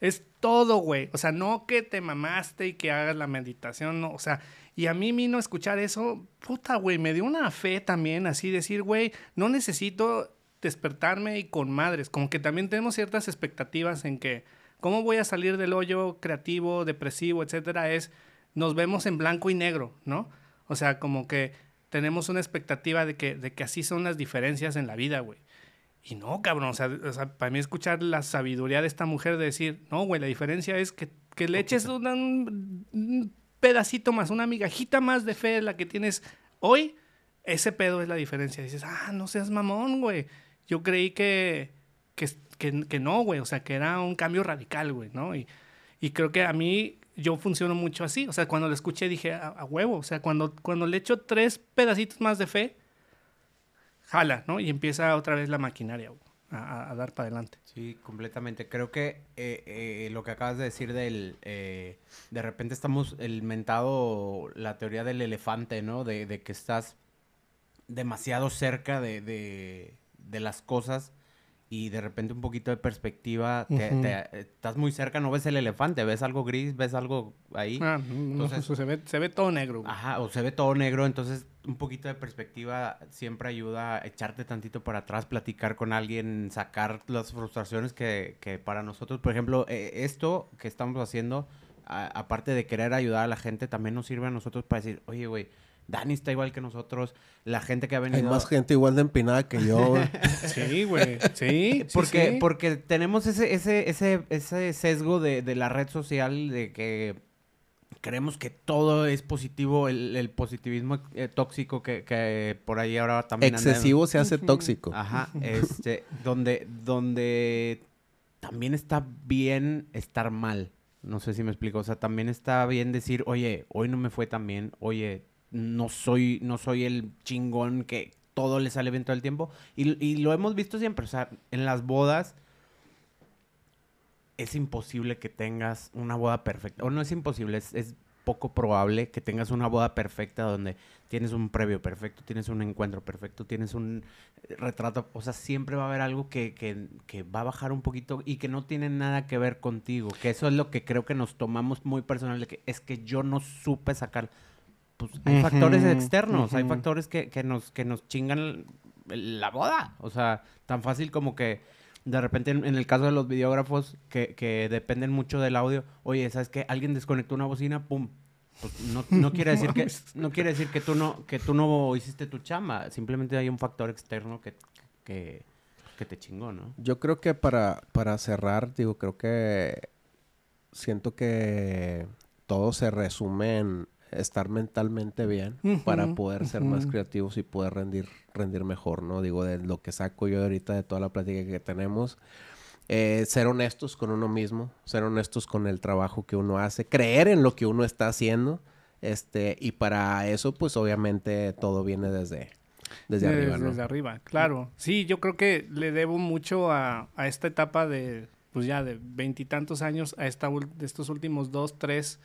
Es todo, güey. O sea, no que te mamaste y que hagas la meditación, no. O sea, y a mí vino escuchar eso, puta, güey, me dio una fe también, así decir, güey, no necesito despertarme y con madres. Como que también tenemos ciertas expectativas en que, ¿cómo voy a salir del hoyo creativo, depresivo, etcétera? Es, nos vemos en blanco y negro, ¿no? O sea, como que tenemos una expectativa de que, de que así son las diferencias en la vida, güey. Y no, cabrón, o sea, o sea, para mí escuchar la sabiduría de esta mujer de decir, no, güey, la diferencia es que, que le eches una- un, un pedacito más, una migajita más de fe de la que tienes hoy, ese pedo es la diferencia. Dices, ah, no seas mamón, güey. Yo creí que, que, que, que no, güey, o sea, que era un cambio radical, güey, ¿no? Y, y creo que a mí yo funciono mucho así. O sea, cuando lo escuché dije, a, huevo. O sea, cuando, cuando le echo tres pedacitos más de fe, jala, ¿no? Y empieza otra vez la maquinaria a, a- dar para adelante. Sí, completamente. Creo que eh, eh, lo que acabas de decir del... eh, de repente estamos el la teoría del elefante, ¿no? De, de que estás demasiado cerca de, de, de las cosas y de repente un poquito de perspectiva, te- eh, estás muy cerca, no ves el elefante, ves algo gris, ves algo ahí. Ah, no, Entonces- se, ve, se ve todo negro. Ajá, o se ve todo negro, entonces un poquito de perspectiva siempre ayuda a echarte tantito para atrás, platicar con alguien, sacar las frustraciones que, que para nosotros, por ejemplo, eh, esto que estamos haciendo, a- aparte de querer ayudar a la gente, también nos sirve a nosotros para decir, oye, güey, Dani está igual que nosotros, la gente que ha Hay venido... más gente igual de empinada que yo. Sí, güey. Sí, Porque, sí. porque tenemos ese, ese, ese, ese sesgo de, de la red social de que creemos que todo es positivo, el, el positivismo eh, tóxico que, que por ahí ahora también anda- Excesivo se hace tóxico. Ajá, este, donde, donde también está bien estar mal. No sé si me explico. O sea, también está bien decir, oye, hoy no me fue tan bien, oye, no soy, no soy el chingón que todo le sale bien todo el tiempo. Y, y lo hemos visto siempre. O sea, en las bodas es imposible que tengas una boda perfecta. O no es imposible, es, poco probable que tengas una boda perfecta donde tienes un previo perfecto, tienes un encuentro perfecto, tienes un retrato. O sea, siempre va a haber algo que, que- que va a bajar un poquito y que no tiene nada que ver contigo. Que eso es lo que creo que nos tomamos muy personal. que es que yo no supe sacar. Pues hay factores externos, hay factores que, que nos, que nos chingan la boda. O sea, tan fácil como que de repente en, en el caso de los videógrafos que, que dependen mucho del audio, oye, ¿sabes qué? Alguien desconectó una bocina, pum. Pues no, no quiere decir que no quiere decir que tú no que tú no hiciste tu chamba, simplemente hay un factor externo que, que, que te chingó, ¿no? Yo creo que para, para cerrar, digo, creo que siento que todo se resume en estar mentalmente bien para Ujú, poder ser más creativos y poder rendir, rendir mejor, ¿no? Digo, de lo que saco yo ahorita de toda la plática que tenemos. eh, ser honestos con uno mismo, ser honestos con el trabajo que uno hace, creer en lo que uno está haciendo, este, y para eso, pues obviamente todo viene desde, desde arriba, ¿no? Desde arriba, claro. Sí, yo creo que le debo mucho a, a esta etapa de, pues ya de veintitantos años, a esta, de estos últimos dos, tres,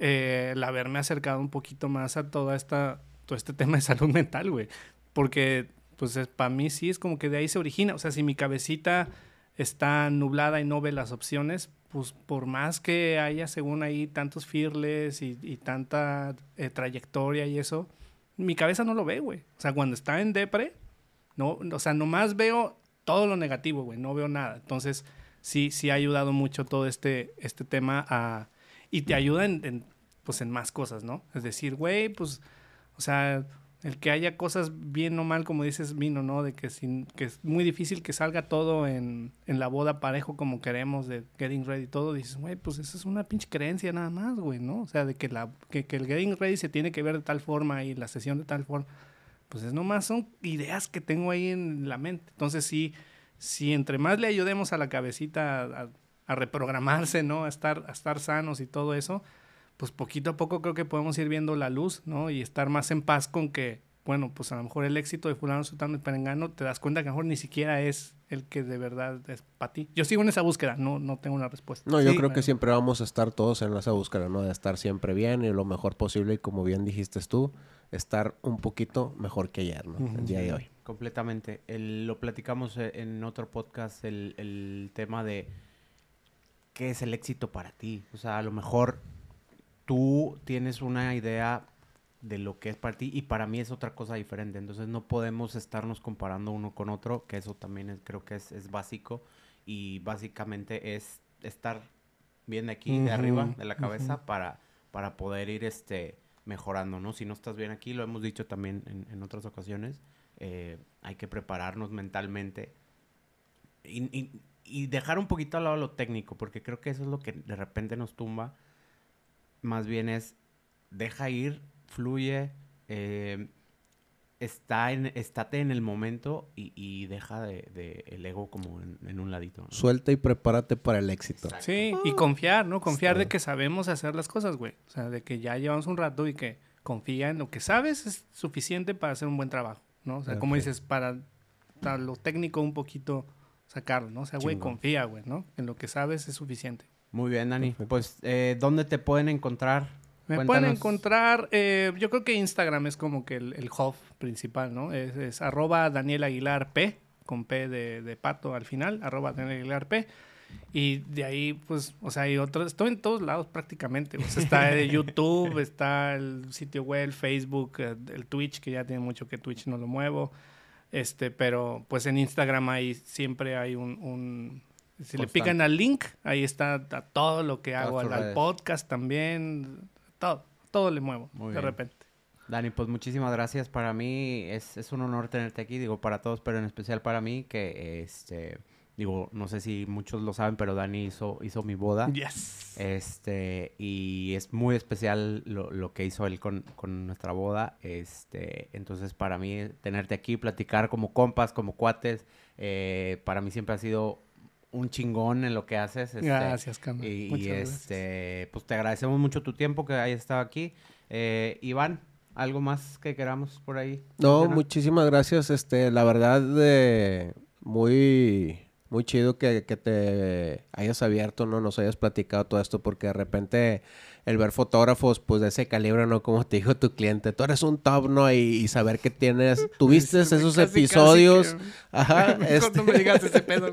eh, el haberme acercado un poquito más a toda esta, todo este tema de salud mental, güey. Porque, pues para mí sí es como que de ahí se origina. O sea, si mi cabecita está nublada y no ve las opciones, pues por más que haya según ahí tantos fearless y, y tanta eh, trayectoria y eso, mi cabeza no lo ve, güey. O sea, cuando está en depre, no, o sea, nomás veo todo lo negativo, güey, no veo nada. Entonces, sí, sí ha ayudado mucho todo este, este tema a... Y te ayuda en, pues, en más cosas, ¿no? Es decir, güey, pues, o sea, el que haya cosas bien o mal, como dices, vino, ¿no? De que, sin, que es muy difícil que salga todo en, en la boda parejo como queremos, de getting ready y todo. Dices, güey, pues esa es una pinche creencia nada más, güey, ¿no? O sea, de que, la, que, que, el getting ready se tiene que ver de tal forma y la sesión de tal forma. Pues es nomás son ideas que tengo ahí en la mente. Entonces, sí, si entre más le ayudemos a la cabecita a reprogramarse, ¿no? A estar, a estar sanos y todo eso, pues poquito a poco creo que podemos ir viendo la luz, ¿no? Y estar más en paz con que, bueno, pues a lo mejor el éxito de fulano, sultano y perengano, te das cuenta que a lo mejor ni siquiera es el que de verdad es para ti. Yo sigo en esa búsqueda, no, no tengo una respuesta. No, yo Sí, creo bueno. que siempre vamos a estar todos en esa búsqueda, ¿no? De estar siempre bien y lo mejor posible y como bien dijiste tú, estar un poquito mejor que ayer, ¿no? El día de hoy. Completamente. El- lo platicamos eh, en otro podcast, el, el tema de qué es el éxito para ti. O sea, a lo mejor tú tienes una idea de lo que es para ti y para mí es otra cosa diferente. Entonces no podemos estarnos comparando uno con otro, que eso también es- creo que es, es básico y básicamente es estar bien de aquí, de arriba, de la cabeza, para, para poder ir este, mejorando, ¿no? Si no estás bien aquí, lo hemos dicho también en, en otras ocasiones, eh, hay que prepararnos mentalmente y, y- y dejar un poquito al lado lo técnico, porque creo que eso es lo que de repente nos tumba. Más bien es, deja ir, fluye, eh, está en, estate en el momento y, y deja de, de el ego como en, en un ladito. ¿no? Suelta y prepárate para el éxito. Sí, y confiar, ¿no? Confiar de que sabemos hacer las cosas, güey. O sea, de que ya llevamos un rato y que confía en lo que sabes es suficiente para hacer un buen trabajo, ¿no? O sea, como dices, para, para lo técnico un poquito sacarlo, ¿no? O sea, güey, confía, güey, ¿no? En lo que sabes es suficiente. Muy bien, Dani. Perfecto. Pues, eh, ¿dónde te pueden encontrar? Me pueden encontrar, eh, yo creo que Instagram es como que el, el hub principal, ¿no? Es, es arroba Daniel Aguilar P, con P de, de pato al final, arroba Daniel Aguilar P. Y de ahí, pues, o sea, hay otros, estoy en todos lados prácticamente. O sea, está el YouTube, está el sitio web, Facebook, eh, el Twitch, que ya tiene mucho que Twitch no lo muevo. Este, pero pues en Instagram ahí siempre hay un, un- si le pican al link, ahí está a todo lo que hago, al, podcast también, todo, todo le muevo Muy de bien. repente. Dani, pues muchísimas gracias. Para mí es, es un honor tenerte aquí, digo, para todos, pero en especial para mí, que este, digo, no sé si muchos lo saben, pero Dani hizo, hizo mi boda. Yes. Este, y es muy especial lo, lo que hizo él con, con nuestra boda. Este, entonces para mí tenerte aquí, platicar como compas, como cuates, eh, para mí siempre ha sido un chingón en lo que haces. este, gracias, Carmen. y, gracias. este, pues te agradecemos mucho tu tiempo que hayas estado aquí. Eh, Iván, ¿algo más que queramos por ahí? No, mencionar? muchísimas gracias. Este, la verdad, de muy, muy chido que, que te hayas abierto, ¿no? Nos hayas platicado todo esto, porque de repente el ver fotógrafos, pues de ese calibre, ¿no? Como te dijo tu cliente, tú eres un top, ¿no? Y, y saber que tienes, tuviste Sí, esos casi, casi episodios. que- Ajá, este, me digas ese pedo.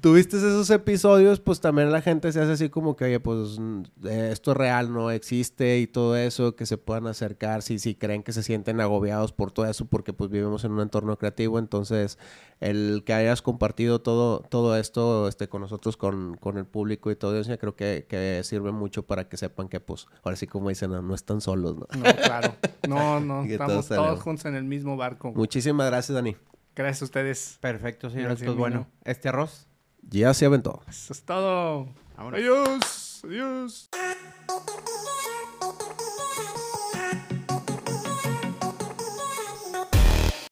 tuviste esos episodios, pues también la gente se hace así como que, oye, pues mm, eh, esto es real, ¿no? Existe y todo eso, que se puedan acercar, si, si creen que se sienten agobiados por todo eso, porque pues vivimos en un entorno creativo, entonces el que hayas compartido todo, todo esto este, con nosotros, con, con el público y todo eso, creo que, que sirve mucho para que sepan que, pues, ahora sí como dicen, no, no están solos, ¿no? No, claro. No, no, estamos todos juntos en el mismo barco. Muchísimas gracias, Dani. Gracias a ustedes. Perfecto, señores. Pues bueno, este arroz. Ya se aventó. Eso es todo. Vámonos. Adiós. Adiós.